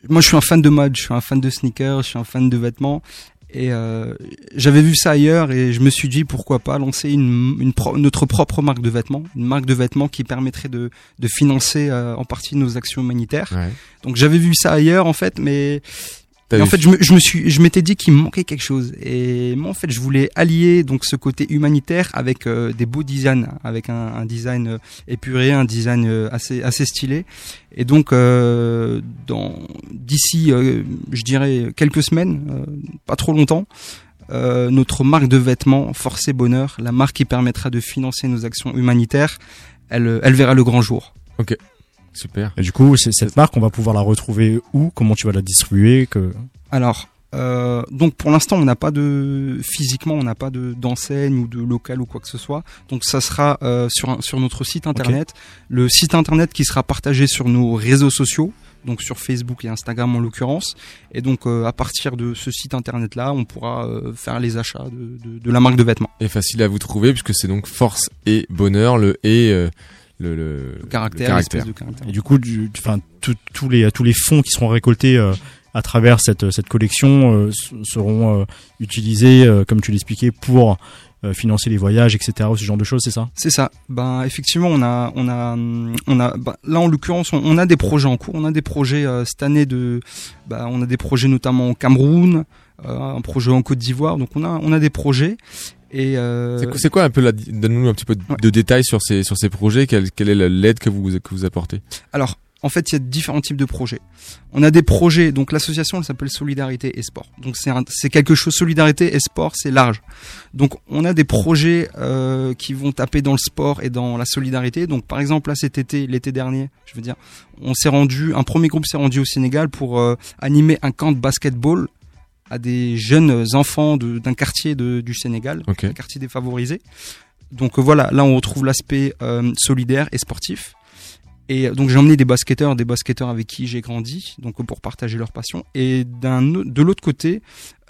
moi, je suis un fan de mode, je suis un fan de sneakers, je suis un fan de vêtements. Et euh, j'avais vu ça ailleurs et je me suis dit pourquoi pas lancer une, une pro- notre propre marque de vêtements, une marque de vêtements qui permettrait de, de financer euh, en partie nos actions humanitaires.
Ouais.
Donc j'avais vu ça ailleurs en fait, mais en fait je me, je me suis, je m'étais dit qu'il me manquait quelque chose. Et moi en fait je voulais allier donc ce côté humanitaire avec euh, des beaux designs, avec un, un design euh, épuré, un design euh, assez assez stylé. Et donc euh, dans d'ici, je dirais quelques semaines, pas trop longtemps. notre marque de vêtements Force et Bonheur, la marque qui permettra de financer nos actions humanitaires, elle, elle verra le grand jour.
Ok, super.
Et du coup, c'est- cette marque, on va pouvoir la retrouver où? Comment tu vas la distribuer? Que...
Alors, euh, donc pour l'instant, on n'a pas de physiquement, on n'a pas de d'enseigne ou de local ou quoi que ce soit. Donc ça sera euh, sur un- sur notre site internet, le site internet qui sera partagé sur nos réseaux sociaux, donc sur Facebook et Instagram en l'occurrence. Et donc euh, à partir de ce site internet là, on pourra euh, faire les achats de, de, de la marque de vêtements.
Et facile à vous trouver puisque c'est donc force et bonheur, le et euh, le, le,
Le caractère,
le
l'espèce de caractère.
Et du coup, enfin, tous les tous les fonds qui seront récoltés euh, à travers cette cette collection euh, seront euh, utilisés, euh, comme tu l'expliquais, pour euh, financer les voyages, etc. Ce genre de choses, c'est ça?
C'est ça. Ben effectivement, on a, on a, on a. ben, là en l'occurrence, on, on a des projets en cours. On a des projets euh, cette année de. ben, on a des projets notamment au Cameroun, euh, un projet en Côte d'Ivoire. Donc on a, on a des projets. Et euh,
C'est quoi- un peu la, donne-nous un petit peu de, de détails sur ces sur ces projets. Quelle, quelle est la- l'aide que vous que vous apportez?
Alors, en fait, il y a différents types de projets. On a des projets, donc l'association, elle s'appelle Solidarité et Sport. Donc c'est c'est quelque chose, solidarité et sport, c'est large. Donc on a des projets euh, qui vont taper dans le sport et dans la solidarité. Donc par exemple là cet été, l'été dernier, je veux dire, on s'est rendu, un premier groupe s'est rendu au Sénégal pour euh, animer un camp de basketball à des jeunes enfants d'un quartier de- du Sénégal, un quartier défavorisé. Donc euh, voilà, là on retrouve l'aspect euh, solidaire et sportif. Et euh, donc j'ai emmené des basketteurs, des basketteurs avec qui j'ai grandi, donc pour partager leur passion. Et d'un de l'autre côté,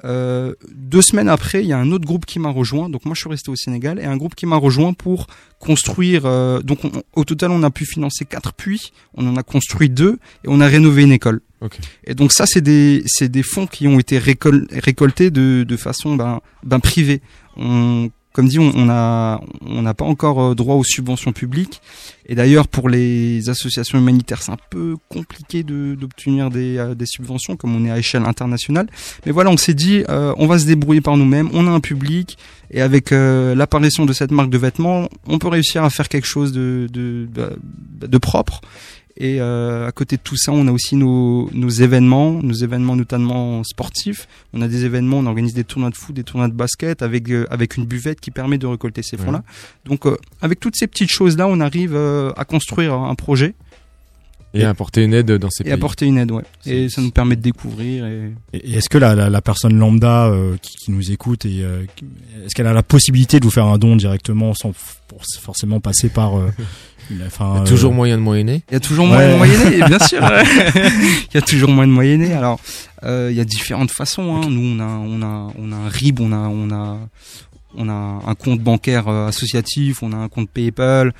euh, deux semaines après, il y a un autre groupe qui m'a rejoint. Donc moi je suis resté au Sénégal et un groupe qui m'a rejoint pour construire. euh, donc on- au total, on a pu financer quatre puits, on en a construit deux et on a rénové une école.
Ok.
Et donc ça, c'est des c'est des fonds qui ont été récol- récoltés de de façon ben ben privée. On comme dit, on on a on n'a pas encore euh, droit aux subventions publiques. Et d'ailleurs, pour les associations humanitaires, c'est un peu compliqué d'obtenir des euh, des subventions, comme on est à échelle internationale. Mais voilà, on s'est dit, euh, on va se débrouiller par nous-mêmes. On a un public, et avec euh, l'apparition de cette marque de vêtements, on peut réussir à faire quelque chose de de bah, de propre. Et euh, à côté de tout ça, on a aussi nos, nos événements, nos événements notamment sportifs. On a des événements, on organise des tournois de foot, des tournois de basket avec euh, avec une buvette qui permet de récolter ces fonds-là. Donc euh, avec toutes ces petites choses-là, on arrive à construire un projet
Et apporter une aide dans ces
et
pays.
apporter une aide, ouais. Et ça nous permet de découvrir. Et...
Et et est-ce que la, la, la personne lambda euh, qui, qui nous écoute, et euh, est-ce qu'elle a la possibilité de vous faire un don directement sans pour forcément passer par... euh, enfin,
Il y a
euh,
toujours moyen de moyenner.
Il y a toujours moyen de moyenner, bien sûr. il y a toujours moyen de moyenner. Alors, euh, il y a différentes façons. Hein. Nous, on a, on a, on a un RIB, on a, on a, on a un compte bancaire euh, associatif, on a un compte PayPal.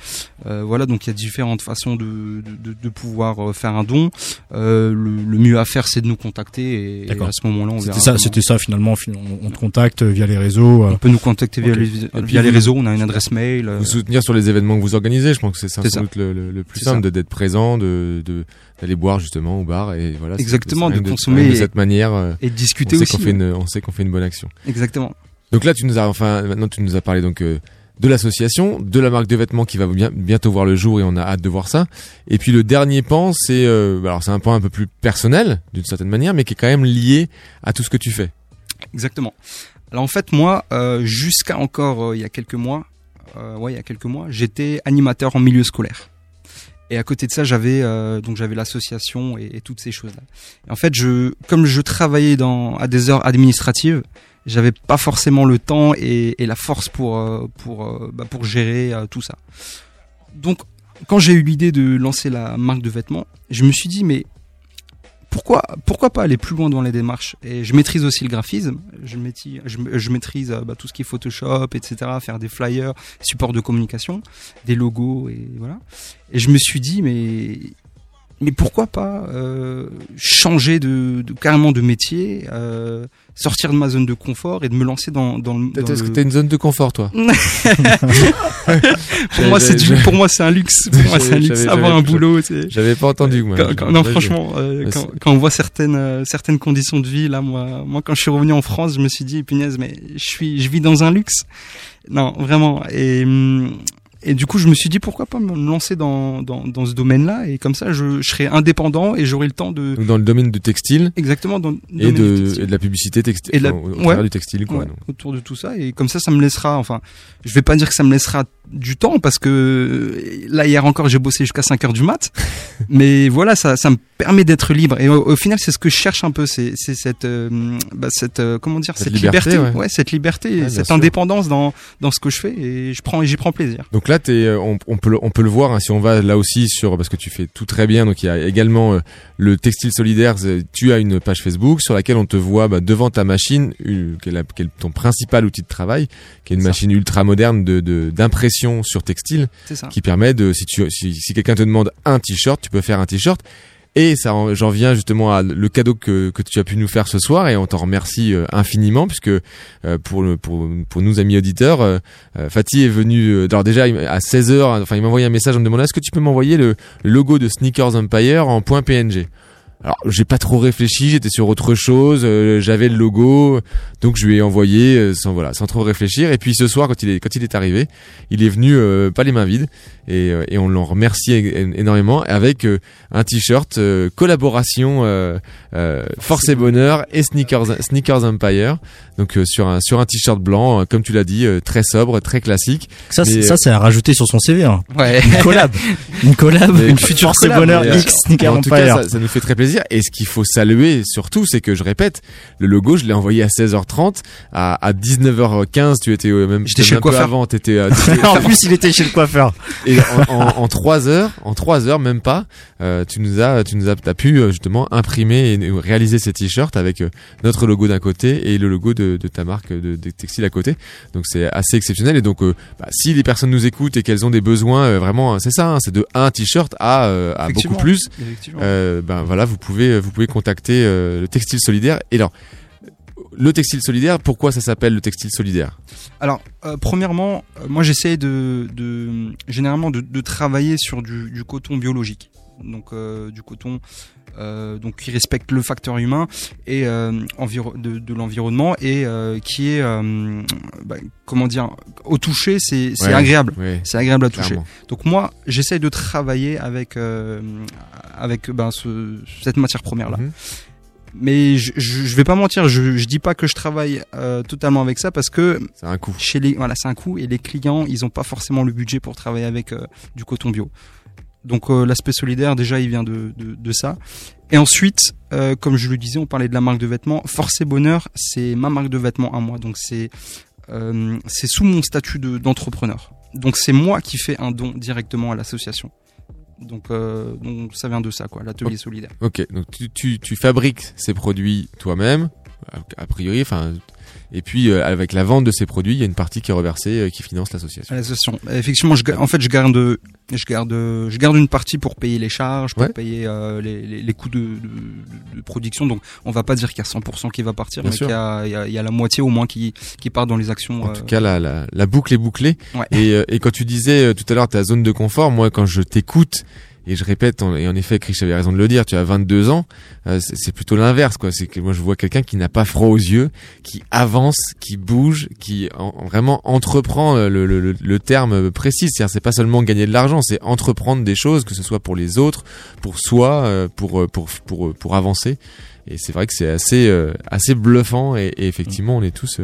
Euh, voilà, donc il y a différentes façons de, de, de, pouvoir euh, faire un don. Euh, le, le mieux à faire, c'est de nous contacter et,
D'accord.
à ce moment-là, on verra.
C'était ça, c'était ça finalement. fin- On, on te contacte via les réseaux. euh.
On peut nous contacter via, les, via les réseaux. On a une adresse mail. euh,
Vous soutenir sur les événements que vous organisez, je pense que c'est sans doute le, le, le plus simple d'être présent, de de- d'aller boire justement au bar et voilà.
Exactement, de consommer
de
et-
cette manière. euh,
et de discuter
on sait
aussi,
qu'on fait
ouais.
une, on sait qu'on fait une bonne action.
Exactement.
Donc là, tu nous as, enfin, maintenant tu nous as parlé donc euh, de l'association, de la marque de vêtements qui va bien, bientôt voir le jour et on a hâte de voir ça. Et puis le dernier pan, c'est, euh, alors c'est un pan un peu plus personnel d'une certaine manière, mais qui est quand même lié à tout ce que tu fais.
Exactement. Alors en fait, moi, euh, jusqu'à encore il y a quelques mois, ouais, il y a quelques mois, j'étais animateur en milieu scolaire. Et à côté de ça, j'avais donc j'avais l'association et, et toutes ces choses-là. Et en fait, je comme je travaillais dans à des heures administratives, j'avais pas forcément le temps et, la force pour euh, euh, bah, pour gérer euh, tout ça. Donc quand j'ai eu l'idée de lancer la marque de vêtements, je me suis dit mais pourquoi pourquoi pas aller plus loin dans les démarches? Et je maîtrise aussi le graphisme, je maîtrise je, maîtrise bah, tout ce qui est Photoshop, etc. Faire des flyers, supports de communication, des logos et voilà. Et je me suis dit mais mais pourquoi pas euh, changer de, de carrément de métier, euh, sortir de ma zone de confort et de me lancer dans dans
Est-ce que t'as une zone de confort, toi
pour moi, c'est du- pour moi c'est un luxe. Pour moi, c'est un luxe. Avoir un boulot.
J'avais pas entendu, moi.
Quand- quand- non, franchement, euh, quand, quand on voit certaines euh, certaines conditions de vie, là, moi, moi, quand je suis revenu en France, je me suis dit, punaise, mais je suis, je vis dans un luxe. Non, vraiment. Et hum, et du coup, je me suis dit, pourquoi pas me lancer dans dans, dans ce domaine-là? Et comme ça, je, je serai indépendant et j'aurai le temps de.
Donc dans le domaine du textile.
Exactement, dans le
et
du
de,
textile.
et de la publicité textile.
Et de la-
au, au
ouais.
travers du textile, quoi.
Ouais, autour de tout ça et comme ça ça me laissera enfin je vais pas dire que ça me laissera du temps parce que là hier encore j'ai bossé jusqu'à 5 heures du mat mais voilà ça ça me permet d'être libre et au, au final c'est ce que je cherche un peu c'est c'est cette euh, bah, cette euh, comment dire
Cette
cette,
liberté,
liberté,
ouais.
cette liberté et cette
sûr.
indépendance dans dans ce que je fais et je prends j'y prends plaisir
Donc là, euh, on, on peut le, on peut le voir hein, si on va là aussi sur parce que tu fais tout très bien. Donc il y a également euh, le textile solidaire. c'est- Tu as une page Facebook sur laquelle on te voit bah, devant ta machine, euh, qui est, la- qui est ton principal outil de travail, qui est une machine ultra moderne de de- d'impression sur textile, qui permet de si tu si, si quelqu'un te demande un t-shirt, tu peux faire un t-shirt. Et ça, en- j'en viens justement à le cadeau que, que tu as pu nous faire ce soir et on t'en remercie euh, infiniment puisque euh, pour, pour, pour nous amis auditeurs, euh, Fatih est venu, alors déjà à 16h, enfin il m'a envoyé un message en me demandant est-ce que tu peux m'envoyer le, logo de Sneakers Empire en .png alors j'ai pas trop réfléchi, j'étais sur autre chose, euh, j'avais le logo, donc je lui ai envoyé euh, sans voilà, sans trop réfléchir. Et puis ce soir quand il est quand il est arrivé, il est venu euh, pas les mains vides et, euh, et on l'en remercie énormément avec euh, un t-shirt euh, collaboration euh, euh, Force et Bonheur et Sneakers Sneakers Empire. Donc euh, sur un sur un t-shirt blanc, comme tu l'as dit, euh, très sobre, très classique.
Ça,
Mais,
ça, c'est à rajouter sur son CV. hein.
Ouais.
Une collab. Une collab.
Mais
Une future
force et
bonheur
Mais,
X Sneaker
En tout cas,
Empire.
ça, ça nous fait très plaisir. Et ce qu'il faut saluer surtout, c'est que je répète, le logo, je l'ai envoyé à 16h30, à, à 19h15, tu étais euh, même,
J'étais chez le coiffeur.
avant, t'étais, euh, t'étais-
en plus, il était chez le coiffeur.
Et en, en, en trois heures, en trois heures, même pas, euh, tu nous as, tu nous as, t'as pu justement imprimer et réaliser ces t-shirts avec notre logo d'un côté et le logo de, de ta marque de, de textile à côté. Donc c'est assez exceptionnel. Et donc, euh, bah, si les personnes nous écoutent et qu'elles ont des besoins, euh, vraiment, c'est ça, hein, c'est de un t-shirt à, à beaucoup plus. Ben voilà, vous pouvez, vous pouvez contacter euh, le textile solidaire. Et alors, le textile solidaire, pourquoi ça s'appelle le textile solidaire?
Alors, euh, premièrement, euh, moi j'essaie de, généralement de, travailler sur du coton biologique, donc euh, du coton euh, donc qui respecte le facteur humain et euh, de, de l'environnement et qui est bah, comment dire au toucher c'est
Ouais,
agréable,
ouais,
c'est agréable à toucher. Donc moi j'essaie de travailler avec avec ben, ce, cette matière première là.
Mhm.
Mais je, je, je vais pas mentir, je, je dis pas que je travaille euh, totalement avec ça parce que
c'est un coût.
Chez les voilà, c'est un coût et les clients, ils ont pas forcément le budget pour travailler avec euh, du coton bio. Donc euh, l'aspect solidaire déjà, il vient de, de, de ça. Et ensuite, euh, comme je le disais, on parlait de la marque de vêtements. Force et Bonheur, c'est ma marque de vêtements à moi. Donc c'est euh, sous mon statut de- d'entrepreneur. Donc c'est moi qui fais un don directement à l'association. Donc, euh, donc ça vient de ça, quoi, l'atelier solidaire.
Ok, donc tu, tu, tu fabriques ces produits toi-même, a a priori, enfin, et puis euh, avec la vente de ces produits, il y a une partie qui est reversée, euh, qui finance l'association.
L'association. Effectivement, je, en fait, je garde, je garde, je garde une partie pour payer les charges, pour
Ouais.
payer euh, les, les, les coûts de, de, de production. Donc, on va pas dire qu'il y a 100% qui va partir,
Bien
mais qu'il y y, a, il y a la moitié au moins qui, qui part dans les actions.
En
euh,
tout cas, la, la, la boucle est bouclée.
Ouais.
Et, euh, et quand tu disais euh, tout à l'heure ta zone de confort, moi, quand je t'écoute et je répète, et en effet, Chris avait raison de le dire, tu as 22 ans, euh, c'est plutôt l'inverse, quoi. C'est que moi, je vois quelqu'un qui n'a pas froid aux yeux, qui avance, qui bouge, qui en- en- vraiment entreprend le, le, le- terme précis. C'est-à-dire, c'est pas seulement gagner de l'argent, c'est entreprendre des choses, que ce soit pour les autres, pour soi, euh, pour, euh, pour, pour, euh, pour avancer. Et c'est vrai que c'est assez, assez bluffant, et, et effectivement, on est tous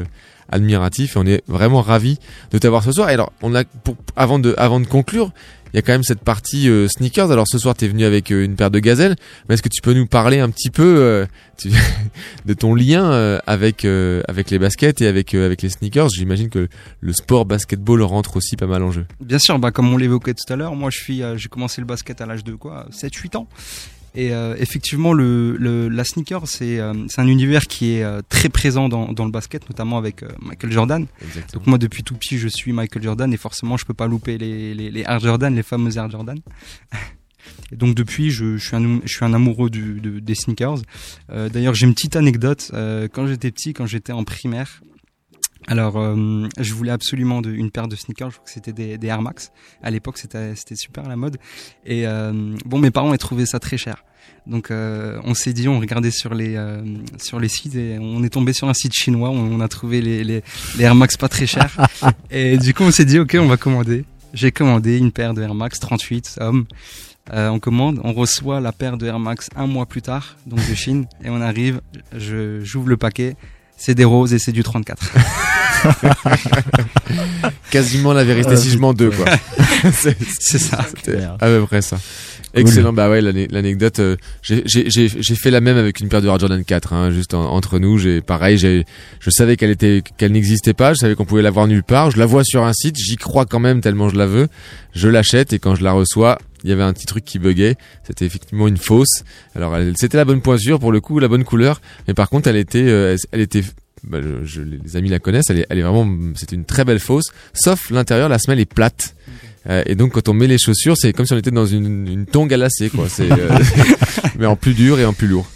admiratifs, et on est vraiment ravis de t'avoir ce soir. Et alors, on a, pour, avant de, avant de conclure, il y a quand même cette partie euh, sneakers. Alors ce soir, tu es venu avec euh, une paire de gazelles, mais est-ce que tu peux nous parler un petit peu euh, tu- de ton lien euh, avec euh, avec les baskets et avec avec les sneakers? J'imagine que le sport basketball rentre aussi pas mal en jeu.
Bien sûr, bah, comme on l'évoquait tout à l'heure, moi je suis, j'ai commencé le basket à l'âge de quoi? 7-8 ans. Et euh, effectivement, le, le, la sneaker, c'est euh, c'est un univers qui est euh, très présent dans, dans le basket, notamment avec euh, Michael Jordan.
Exactement.
Donc moi, depuis tout petit, je suis Michael Jordan et forcément, je peux pas louper les, les, les Air Jordan, les fameux Air Jordan. Et donc depuis, je, je, suis, un, je suis un amoureux du, de- des sneakers. Euh, D'ailleurs, j'ai une petite anecdote. Euh, quand j'étais petit, quand j'étais en primaire, alors, euh, je voulais absolument de- une paire de sneakers. Je crois que c'était des, des Air Max. À l'époque, c'était super à la mode. Et euh, bon, mes parents ont trouvé ça très cher. Donc, euh, on s'est dit, on regardait sur les euh, sur les sites et on est tombé sur un site chinois. où On a trouvé les, les, les Air Max pas très chers. et du coup, on s'est dit, ok, on va commander. J'ai commandé une paire de Air Max 38 hommes. Euh, on commande, on reçoit la paire de Air Max un mois plus tard, donc de Chine, et on arrive, je j'ouvre le paquet, c'est des roses et c'est du 34.
Quasiment la vérité si je m'en deux quoi. c'est
ça.
C'était à peu près ça. Excellent, bah ouais, l'ane- l'anecdote. euh, j'ai- fait la même avec une paire de Air Jordan 4, hein, juste en- entre nous. J'ai pareil, j'ai, je savais qu'elle était, qu'elle n'existait pas. Je savais qu'on pouvait la voir nulle part. Je la vois sur un site, j'y crois quand même tellement je la veux. Je l'achète et quand je la reçois, il y avait un petit truc qui buguait. C'était effectivement une fausse. Alors c'était la bonne pointure pour le coup, la bonne couleur. Mais par contre, elle était, euh, elle, était. bah, je- je- les amis la connaissent. Elle est, elle est vraiment, c'est une très belle fausse. Sauf l'intérieur, la semelle est plate. Euh, et donc quand on met les chaussures, c'est comme si on était dans une, une tongue à lacets, quoi. C'est, euh, mais en plus dur et en plus lourd.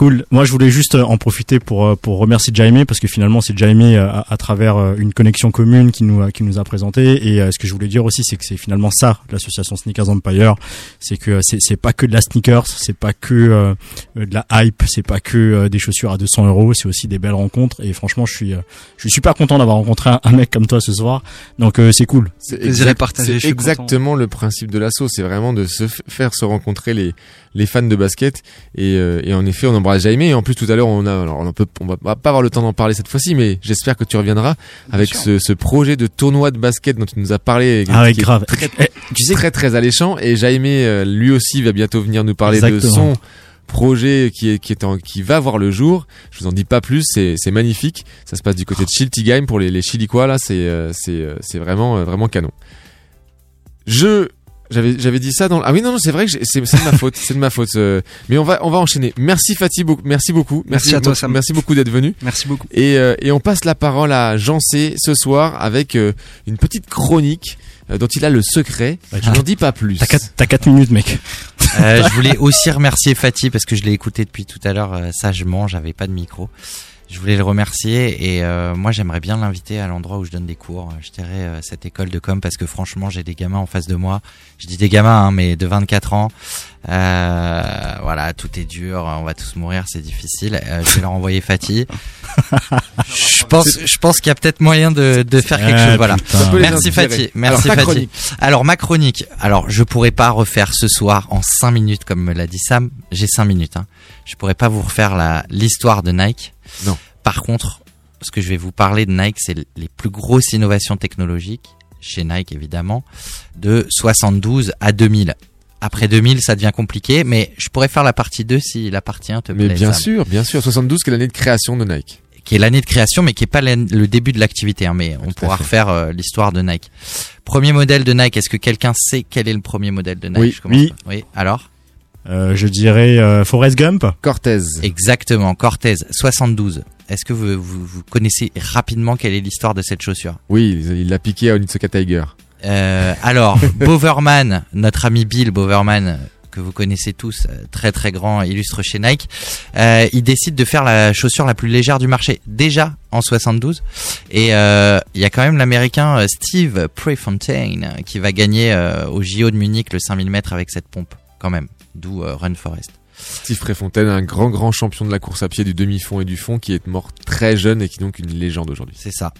Cool. Moi, je voulais juste euh, en profiter pour euh, pour remercier Jaime parce que finalement, c'est Jaime euh, à, à travers une connexion commune qui nous a- qui nous a présenté. Et ce que je voulais dire aussi, c'est que c'est finalement ça l'association Sneakers Empire. C'est que c'est c'est pas que de la sneakers, c'est pas que euh, de la hype, c'est pas que euh, des chaussures à 200 euros, c'est aussi des belles rencontres. Et franchement, je suis euh, je suis super content d'avoir rencontré un, un mec comme toi ce soir. Donc euh, c'est cool.
C'est exact-
content.
exactement le principe de l'assaut. C'est vraiment de se faire se rencontrer les, les fans de basket. Et, euh, et en effet, on embrasse Jaime. Et en plus, tout à l'heure, on a, alors on peut, on va, pas avoir le temps d'en parler cette fois-ci, mais j'espère que tu reviendras avec ce, ce projet de tournoi de basket dont tu nous as parlé.
Ah ouais,
qui est
grave.
Très,
Eh, tu sais
très, très alléchant. Et Jaime, euh, lui aussi, va bientôt venir nous parler de son projet qui est qui est en, qui va voir le jour. Je vous en dis pas plus. C'est c'est magnifique. Ça se passe du côté de Chiltigheim pour les les Chiliquois là. C'est euh, c'est euh, c'est vraiment vraiment canon. Je j'avais j'avais dit ça dans ah oui non non c'est vrai que c'est c'est de ma faute c'est de ma faute euh, mais on va on va enchaîner merci Fatih beaucoup merci beaucoup
Merci à toi, Sam.
merci beaucoup d'être venu
Merci beaucoup.
et euh, et on passe la parole à Jean C ce soir avec euh, une petite chronique euh, dont il a le secret
Bah,
je n'en dis pas plus
T'as quatre, t'as quatre minutes, mec.
Euh, je voulais aussi remercier Fatih parce que je l'ai écouté depuis tout à l'heure euh, sagement, j'avais pas de micro. Je voulais le remercier et euh, moi j'aimerais bien l'inviter à l'endroit où je donne des cours. Je dirais euh, cette école de com parce que franchement j'ai des gamins en face de moi. Je dis des gamins hein, mais de 24 ans. Euh, voilà, tout est dur, on va tous mourir, c'est difficile. Euh, je vais leur envoyer Fatih. Je pense, je pense qu'il y a peut-être moyen de, de faire quelque
Ah,
chose. Voilà. Merci. Fatih.
Alors,
Merci
ta
Fatih. Alors ma chronique. Alors je pourrais pas refaire ce soir en 5 minutes comme me l'a dit Sam. J'ai 5 minutes. Hein. Je pourrais pas vous refaire la l'histoire de Nike.
Non.
Par contre, ce que je vais vous parler de Nike, c'est les plus grosses innovations technologiques chez Nike évidemment de 72 à 2000. Après 2000, ça devient compliqué, mais je pourrais faire la partie 2 si la partie 1 te
mais
plaît.
bien
Sam.
sûr bien sûr 72 qui est l'année de création de Nike
Qui est l'année de création, mais qui est pas le début de l'activité. hein, mais on pourra
fait.
refaire euh, l'histoire de Nike. Premier modèle de Nike. Est-ce que quelqu'un sait quel est le premier modèle de Nike?
Oui.
Je commence
Oui.
Oui. Alors?
Euh, je dirais euh, Forrest Gump.
Cortez
Exactement, Cortez 72. Est-ce que vous, vous, vous connaissez rapidement quelle est l'histoire de cette chaussure?
Oui il l'a piqué à Onitsuka Tiger
euh, Alors, Boverman, notre ami Bill Boverman, que vous connaissez tous, très très grand, illustre chez Nike, euh, il décide de faire la chaussure la plus légère du marché déjà en 72. Et euh, il y a quand même l'américain Steve Prefontaine qui va gagner euh, au JO de Munich le 5000 mètres avec cette pompe, quand même. D'où euh, Run Forest.
Steve Préfontaine, un grand grand champion de la course à pied du demi-fond et du fond qui est mort très jeune et qui est donc une légende aujourd'hui.
C'est ça.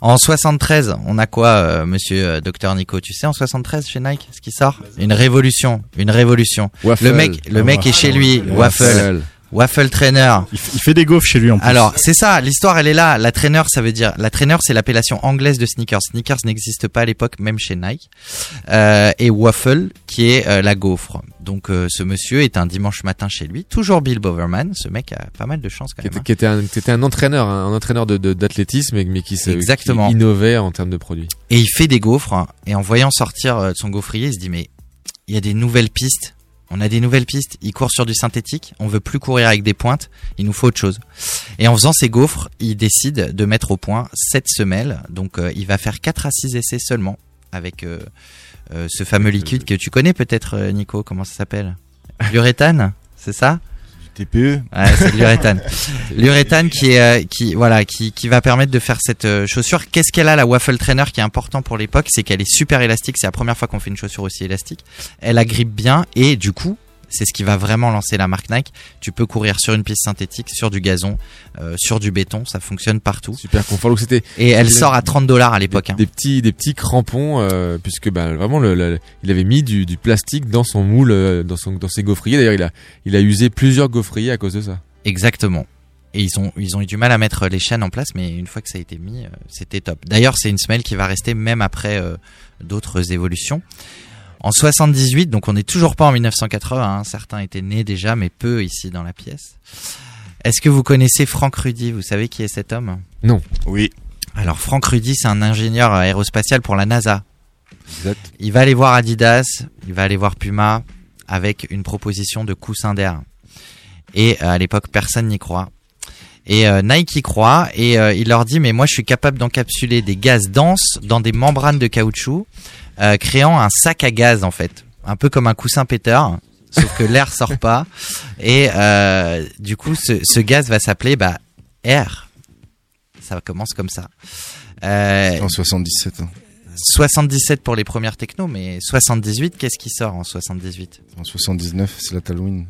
En 73, on a quoi, euh, monsieur euh, Docteur Nico? Tu sais, en 73 chez Nike, ce qui sort? Une révolution, une révolution.
Waffle.
Le mec, le
Ah,
mec est chez lui,
Waffle.
waffle, waffle trainer.
Il, fait des gaufres chez lui en plus.
Alors, c'est ça, l'histoire elle est là. La trainer, ça veut dire la trainer, c'est l'appellation anglaise de sneakers. Sneakers n'existe pas à l'époque, même chez Nike. Euh, et waffle, qui est euh, la gaufre. Donc, euh, ce monsieur est un dimanche matin chez lui, toujours Bill Boverman. Ce mec a pas mal de chance quand
Qui
même.
était,
hein.
qui était un, qui était un entraîneur, hein, un entraîneur de, de- d'athlétisme, mais, qui,
Exactement.
qui innovait en termes de produits.
Et il fait des gaufres. hein. Et en voyant sortir euh, de son gaufrier, il se dit mais il y a des nouvelles pistes. On a des nouvelles pistes. Il court sur du synthétique. On veut plus courir avec des pointes. Il nous faut autre chose. Et en faisant ses gaufres, il décide de mettre au point sept semelles. Donc euh, il va faire 4 à 6 essais seulement avec euh, euh, ce fameux liquide que tu connais peut-être, Nico. Comment ça s'appelle? L'uréthane, c'est ça?
TPE.
C'est l'uréthane. Euh, qui va permettre de faire cette euh, chaussure. Qu'est-ce qu'elle a la Waffle Trainer qui est important pour l'époque, c'est qu'elle est super élastique. C'est la première fois qu'on fait une chaussure aussi élastique. Elle agrippe bien et du coup, c'est ce qui va vraiment lancer la marque Nike. Tu peux courir sur une piste synthétique, sur du gazon, euh, sur du béton, ça fonctionne partout.
Super confort. Donc c'était
Et elle sort à 30 dollars à l'époque.
des,
hein.
des petits des petits crampons euh, puisque bah, vraiment le, le- il avait mis du, du plastique dans son moule euh, dans son dans ses gaufriers d'ailleurs il a il a usé plusieurs gaufriers à cause de ça
Exactement. Et ils ont, ils ont eu du mal à mettre les chaînes en place, mais une fois que ça a été mis, euh, c'était top. D'ailleurs, c'est une semelle qui va rester même après euh, d'autres évolutions. En 78, donc on n'est toujours pas en 1980, hein, certains étaient nés déjà, mais peu ici dans la pièce. Est-ce que vous connaissez Frank Rudy Vous savez qui est cet homme?
Non
Oui.
Alors Frank Rudy, c'est un ingénieur aérospatial pour la NASA.
Exact.
Il va aller voir Adidas, il va aller voir Puma avec une proposition de coussin d'air. Et euh, à l'époque, personne n'y croit. Et euh, Nike y croit et euh, il leur dit mais moi je suis capable d'encapsuler des gaz denses dans des membranes de caoutchouc, euh, créant un sac à gaz en fait, un peu comme un coussin péteur, sauf que l'air sort pas. Et euh, du coup, ce, ce gaz va s'appeler bah, air. Ça commence comme ça. Euh,
En 77. hein.
77 pour les premières techno, mais 78, qu'est-ce qui sort en 78
En 79, c'est la Talouine.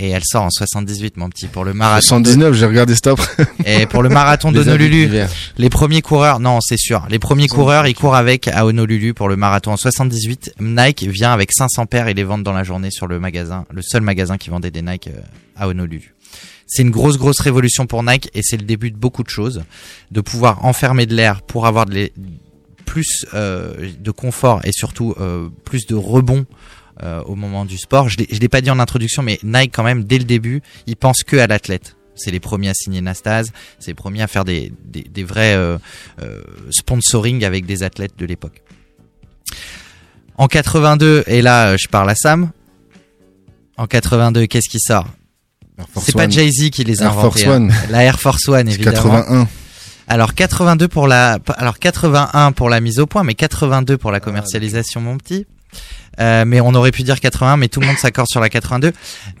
Et elle sort en 78, mon petit, pour le marathon.
79, j'ai regardé après.
Et pour le marathon
Les
d'Honolulu,
divers.
les premiers coureurs, non, c'est sûr, les premiers coureurs, ils courent avec à Honolulu pour le marathon en 78. Nike vient avec 500 paires et les vend dans la journée sur le magasin, le seul magasin qui vendait des Nike euh, à Honolulu. C'est une grosse, grosse révolution pour Nike et c'est le début de beaucoup de choses. De pouvoir enfermer de l'air pour avoir de l'ai- plus euh, de confort et surtout euh, plus de rebond euh, au moment du sport. Je l'ai- je l'ai pas dit en introduction, mais Nike quand même dès le début, il pense que à l'athlète. C'est les premiers à signer Nastase, c'est les premiers à faire des, des, des vrais euh, euh, sponsoring avec des athlètes de l'époque. En 82, et là euh, je parle à Sam. En 82, qu'est-ce qui sort? C'est pas. Jay-Z qui les a
Air
inventés.
Force One.
hein. La Air Force One, évidemment.
81.
Alors 82 pour la, alors 81 pour la mise au point, mais 82 pour la commercialisation, mon petit. Euh, mais on aurait pu dire 81, mais tout le monde s'accorde sur la 82.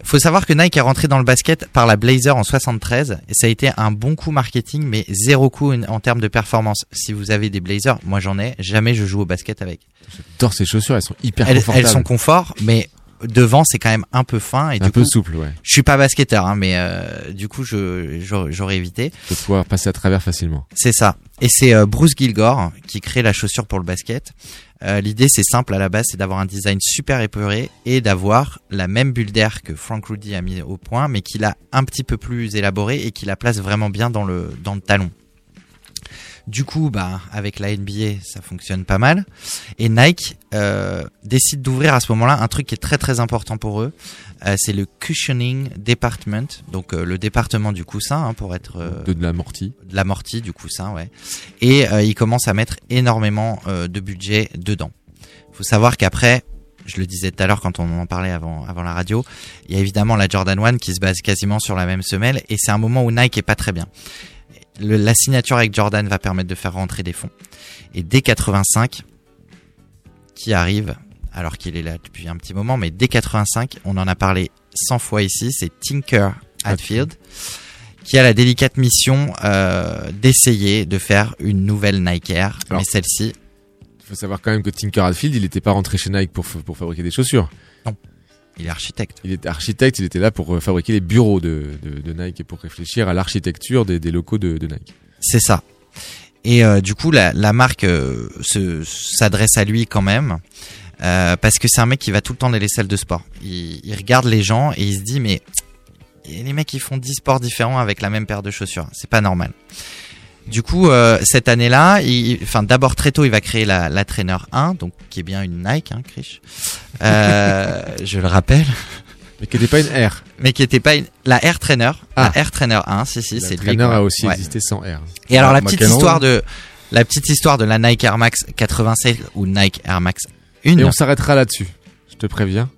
Faut savoir que Nike est rentré dans le basket par la Blazer en 73 et ça a été un bon coup marketing, mais zéro coup en, en termes de performance. Si vous avez des Blazers, moi j'en ai, jamais je joue au basket avec.
J'adore ces chaussures elles sont hyper
Elles,
confortables
elles sont confort, mais devant c'est quand même un peu fin et
un
du
peu
coup,
souple ouais
je suis pas basketteur, hein, mais euh, du coup je j'aurais j'aurais évité.
de pouvoir passer à travers facilement
C'est ça. Et c'est euh, Bruce Gilgore qui crée la chaussure pour le basket. Euh, L'idée, c'est simple à la base, c'est d'avoir un design super épuré et d'avoir la même bulle d'air que Frank Rudy a mis au point, mais qu'il a un petit peu plus élaboré et qui la place vraiment bien dans le, dans le talon. Du coup, bah, avec la NBA, ça fonctionne pas mal. Et Nike euh, décide d'ouvrir à ce moment-là un truc qui est très très important pour eux. Euh, c'est le cushioning department, donc euh, le département du coussin, hein, pour être euh,
de, de l'amorti
de l'amorti du coussin, ouais. Et euh, ils commencent à mettre énormément euh, de budget dedans. Faut savoir qu'après, je le disais tout à l'heure quand on en parlait avant, avant la radio, il y a évidemment la Jordan 1 qui se base quasiment sur la même semelle et c'est un moment où Nike est pas très bien. Le- la signature avec Jordan va permettre de faire rentrer des fonds. Et dès 85, qui arrive alors qu'il est là depuis un petit moment, mais dès 85, on en a parlé 100 fois ici, c'est Tinker Hatfield, qui a la délicate mission euh, d'essayer de faire une nouvelle Nike Air,
Alors,
mais celle-ci,
Il faut savoir quand même que Tinker Hatfield, il n'était pas rentré chez Nike pour fabriquer des chaussures.
Il est architecte.
Il était architecte, il était là pour euh, fabriquer les bureaux de, de, de Nike et pour réfléchir à l'architecture des, des locaux de, de Nike.
C'est ça. Et euh, du coup, la, la marque euh, se- s'adresse à lui quand même. euh, parce que c'est un mec qui va tout le temps dans les salles de sport. Il, il regarde les gens et il se dit mais les mecs ils font 10 sports différents avec la même paire de chaussures. C'est pas normal. Du coup, euh, cette année-là, il, enfin d'abord très tôt, il va créer la, la Trainer 1, donc qui est bien une Nike, hein, Krish. Euh, je le rappelle.
Mais qui n'était pas une Air.
Mais qui était pas une, la Air Trainer,
Ah.
la Air Trainer 1, si si, c'est.
Trainer a aussi
Ouais.
existé sans Air.
Et alors
Ah,
la petite histoire de la petite histoire de la Nike Air Max 87 ou Nike Air Max 1.
Et on s'arrêtera là-dessus. Je te préviens.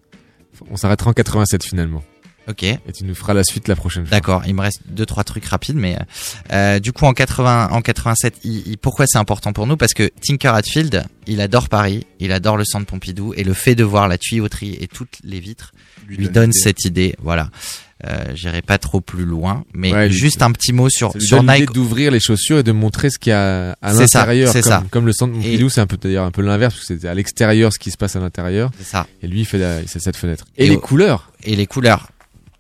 On s'arrêtera en 87 finalement.
Ok.
Et tu nous feras la suite la prochaine fois.
D'accord, il me reste deux trois trucs rapides, mais euh, du coup en 80, en 87, il, il- pourquoi c'est important pour nous? Parce que Tinker Hatfield, il adore Paris, il adore le centre Pompidou, et le fait de voir la tuyauterie et toutes les vitres lui,
donne
cette idée. Voilà, euh, j'irai pas trop plus loin, mais
Ouais,
juste un petit mot sur sur Nike.
d'ouvrir les chaussures et de montrer ce qu'il y a à l'intérieur.
c'est
comme,
ça.
comme le centre Pompidou, c'est un peu d'ailleurs un peu l'inverse parce que c'est à l'extérieur ce qui se passe à l'intérieur.
C'est ça.
Et lui il fait la- cette fenêtre. Et,
Et
les
au-
couleurs.
Et les couleurs.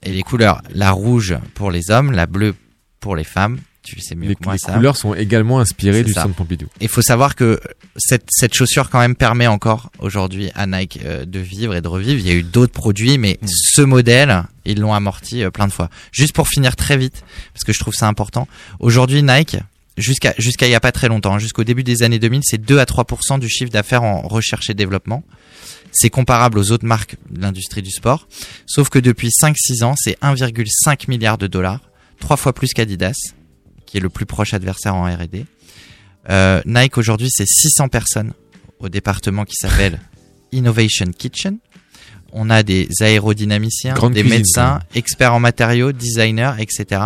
Et les couleurs. La rouge pour les hommes, la bleue pour les femmes. Tu sais mieux
Les,
que moi
les
ça.
couleurs sont également inspirées du
ça.
centre Pompidou.
Il faut savoir que cette, cette chaussure quand même permet encore aujourd'hui à Nike euh, de vivre et de revivre. Il y a eu d'autres produits, mais
Mm.
ce modèle, ils l'ont amorti euh, plein de fois. Juste pour finir très vite, parce que je trouve ça important. Aujourd'hui, Nike, jusqu'à jusqu'à il y a pas très longtemps, hein, jusqu'au début des années 2000, c'est 2 à 3% du chiffre d'affaires en recherche et développement. C'est comparable aux autres marques de l'industrie du sport. Sauf que depuis 5-6 ans, c'est 1,5 milliard de dollars, trois fois plus qu'Adidas, qui est le plus proche adversaire en R&D. Euh, Nike aujourd'hui, c'est 600 personnes au département qui s'appelle Innovation Kitchen. On a des aérodynamiciens,
Grande
des
cuisine,
médecins, experts en matériaux, designers, etc.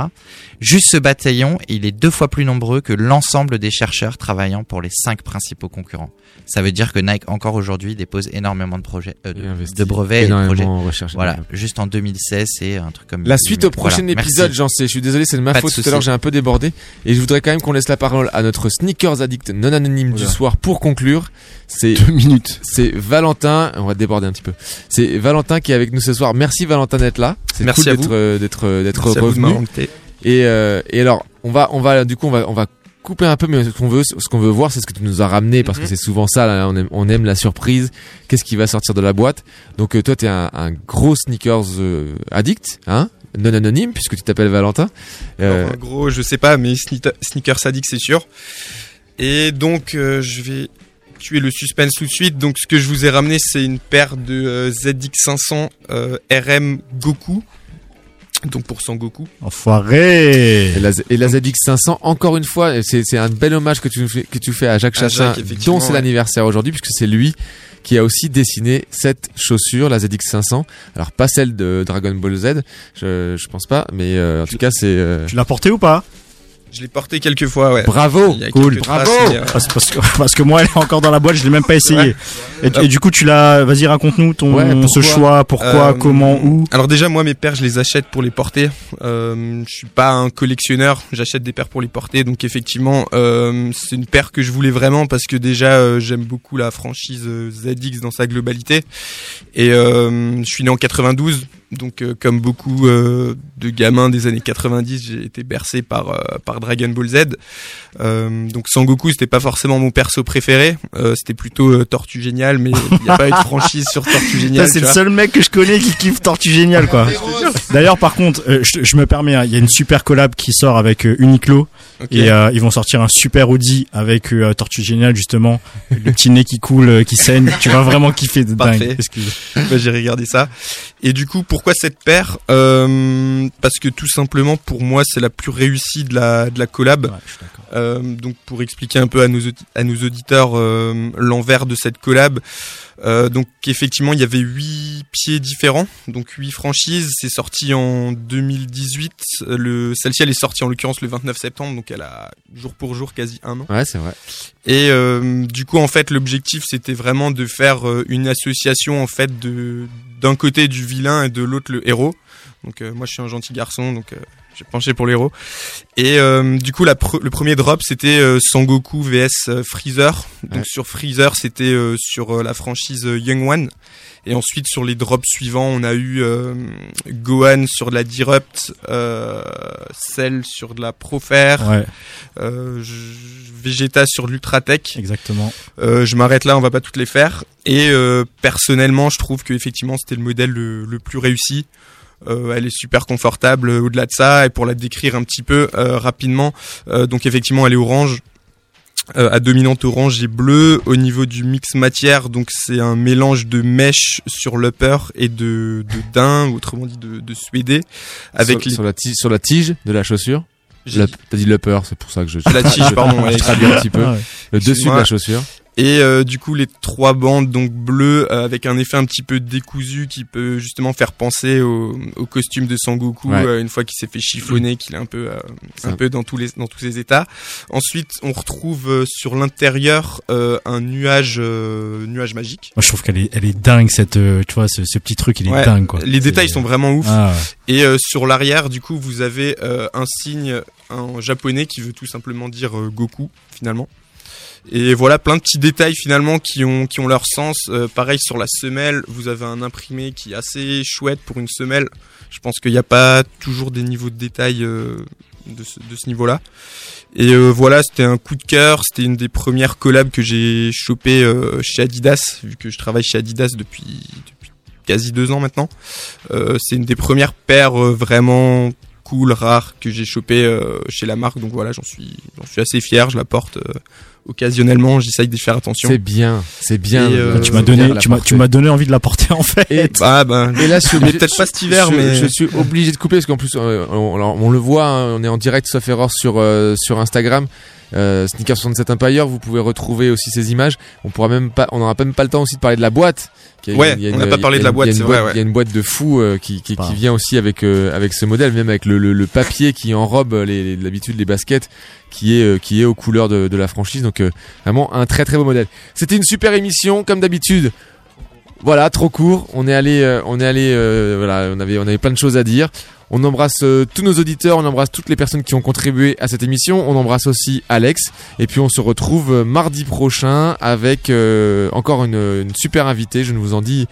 Juste ce bataillon, il est deux fois plus nombreux que l'ensemble des chercheurs travaillant pour les cinq principaux concurrents. Ça veut dire que Nike encore aujourd'hui dépose énormément de projets, euh, de, brevets et de projets.
en recherche
voilà, juste en 2016, c'est un truc comme
La suite au prochain épisode, j'en sais. Je suis désolé, c'est de ma
Pas de
faute. Tout à l'heure, j'ai un peu débordé. Et je voudrais quand même qu'on laisse la parole à notre sneakers addict non anonyme du soir pour conclure. C'est
Deux minutes.
C'est Valentin. On va déborder un petit peu. C'est Valentin qui est avec nous ce soir. Merci Valentin d'être là. C'est
Merci
cool
à
d'être
vous.
d'être d'être
Merci à vous de
revenu. Et euh, et alors, on va on va du coup on va on va couper un peu mais ce qu'on veut ce qu'on veut voir c'est ce que tu nous as ramené parce que
Mhm.
c'est souvent ça là, on aime on aime la surprise qu'est-ce qui va sortir de la boîte? Donc euh, toi t'es un, un gros sneakers euh, addict hein non anonyme puisque tu t'appelles Valentin Euh,
Alors, en gros, je sais pas, mais sneaker- sneaker sadique, c'est sûr. Et donc, euh, je vais tuer le suspense tout de suite. Donc, ce que je vous ai ramené, c'est une paire de euh, ZX500 euh, RM Goku. Donc, pour Sangoku.
Enfoiré
Et la, et la ZX500, encore une fois, c'est un bel hommage que tu, fais, que tu fais à Jacques
À
Chassin,
Jacques,
dont c'est
ouais.
l'anniversaire aujourd'hui, puisque c'est lui qui a aussi dessiné cette chaussure, la ZX500. Alors, pas celle de Dragon Ball Z, je, je pense pas, mais euh, en tout cas, c'est... euh,
Tu l'as porté ou pas?
Je l'ai porté quelques fois, ouais.
Bravo
Cool, bravo
traces, euh,
parce, parce que, parce que moi elle est encore dans la boîte, je l'ai même pas essayé.
Ouais.
Et, et du coup tu l'as, vas-y raconte-nous ton
Ouais,
ce choix, pourquoi,
Euh,
comment, où.
Alors déjà moi mes paires je les achète pour les porter. Euh, je suis pas un collectionneur, j'achète des paires pour les porter. Donc effectivement euh, c'est une paire que je voulais vraiment parce que déjà j'aime beaucoup la franchise ZX dans sa globalité. Et euh, je suis né en 92. Donc euh, comme beaucoup euh, de gamins des années 90, j'ai été bercé par euh, par Dragon Ball Z. Euh, donc Sangoku c'était pas forcément mon perso préféré, Euh, c'était plutôt euh, Tortue Génial, mais il n'y a pas eu de franchise sur Tortue Génial.
Ça, c'est le
vois.
seul mec que je connais qui kiffe Tortue Génial quoi. D'ailleurs par contre, euh, je, je me permets, hein, il y a une super collab qui sort avec euh, Uniqlo et euh, ils vont sortir un super Audi avec euh, Tortue Génial justement, le petit nez qui coule, euh, qui saigne. Tu vas vraiment kiffer de
Parfait.
dingue. Excuse.
Bah, j'ai regardé ça. Et du coup, pourquoi cette paire Euh, Parce que tout simplement, pour moi, c'est la plus réussie de la, de la collab.
Ouais, je suis d'accord.
Euh, donc, pour expliquer un peu à nos, à nos auditeurs euh, l'envers de cette collab, euh, donc effectivement, il y avait huit pieds différents, donc huit franchises. C'est sorti en 2018. Euh, Le, celle-ci, elle est sortie en l'occurrence le 29 septembre, donc elle a jour pour jour quasi un an.
Ouais, c'est vrai.
Et euh, du coup, en fait, l'objectif, c'était vraiment de faire euh, une association, en fait, de d'un côté du vilain et de l'autre le héros. Donc euh, moi, je suis un gentil garçon, donc j'ai penché pour le héros. Et euh, du coup, la pre- le premier drop, c'était euh, Sangoku vs euh, Freezer. Donc
Ouais.
sur Freezer, c'était sur la franchise Young One. Et ensuite, sur les drops suivants, on a eu Gohan sur de la Disrupt, Cell sur de la Profer,
Ouais.
Vegeta sur de l'Ultratech.
Exactement.
Je m'arrête là, on va pas toutes les faire. Et personnellement, je trouve que effectivement, c'était le modèle le, le plus réussi. Euh, elle est super confortable euh, au-delà de ça. Et pour la décrire un petit peu euh, rapidement, euh, donc effectivement, elle est orange. Euh, à dominante orange et bleu au niveau du mix matière donc c'est un mélange de mèche sur l'upper et de, de daim ou autrement dit de, de suédé avec
sur,
les
sur la tige, sur la tige de la chaussure? T'as dit l'upper, c'est pour ça que je.
La tige,
je-
pardon,
Je traduis un petit peu.
Ah ouais.
Le dessus de la chaussure.
Et euh, du coup les trois bandes donc bleues euh, avec un effet un petit peu décousu qui peut justement faire penser au, au costume de Sangoku
Ouais.
euh, une fois qu'il s'est fait chiffonner qu'il est un peu euh, un peu dans tous les dans tous ses états. Ensuite on retrouve euh, sur l'intérieur euh, un nuage euh, nuage magique.
Moi, je trouve qu'elle est, elle est dingue cette, euh, tu vois, ce, ce petit truc, il est
Ouais,
dingue quoi.
Les détails sont vraiment ouf.
Ah, ouais.
Et euh, sur l'arrière, du coup, vous avez euh, un signe en japonais qui veut tout simplement dire euh, Goku, finalement. Et voilà, plein de petits détails finalement qui ont, qui ont leur sens. Euh, pareil sur la semelle, vous avez un imprimé qui est assez chouette pour une semelle. Je pense qu'il n'y a pas toujours des niveaux de détail euh, de ce, de ce niveau-là. Et euh, voilà, c'était un coup de cœur. C'était une des premières collabs que j'ai chopé euh, chez Adidas, vu que je travaille chez Adidas depuis, depuis quasi deux ans maintenant. Euh, c'est une des premières paires euh, vraiment cool, rares que j'ai chopé chez la marque. Donc voilà, j'en suis, j'en suis assez fier. Je la porte occasionnellement. J'essaye d'y faire attention.
C'est bien, c'est bien.
Et, euh,
tu m'as donné, tu m'as, tu m'as donné envie de la porter en fait.
Et,
Ah ben,
et là, je suis
peut-être pas cet hiver,
je,
mais
je suis obligé de couper parce qu'en plus, euh, on, alors, on le voit, hein, on est en direct sauf erreur sur euh, sur Instagram. Euh, Sneaker 67 Empire, vous pouvez retrouver aussi ces images. On pourra même pas, on n'aura même pas le temps aussi de parler de la boîte.
Ouais,
il y a
on n'a pas parlé de la boîte, c'est vrai, ouais.
Il y a une boîte de fou euh, qui, qui vient aussi avec euh, avec ce modèle, même avec le, le, le papier qui enrobe les, d'habitude les baskets, qui est euh, qui est aux couleurs de, de la franchise. Donc vraiment un très très beau modèle. C'était une super émission, comme d'habitude. Voilà, trop court. On est allé, euh, on est allé, euh, voilà, on avait, on avait plein de choses à dire. On embrasse euh, tous nos auditeurs, on embrasse toutes les personnes qui ont contribué à cette émission. On embrasse aussi Alex. Et puis on se retrouve euh, mardi prochain avec euh, encore une, une super invitée. Je ne vous en dis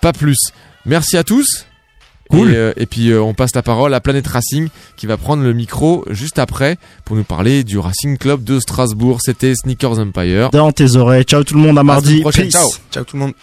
pas plus. Merci à tous.
Cool.
Et, euh, et puis euh, on passe la parole à Planète Racing qui va prendre le micro juste après pour nous parler du Racing Club de Strasbourg. C'était Sneakers Empire.
Dans tes oreilles. Ciao tout le monde à
À
mardi.
semaine prochaine.
Peace.
Ciao.
ciao tout le monde.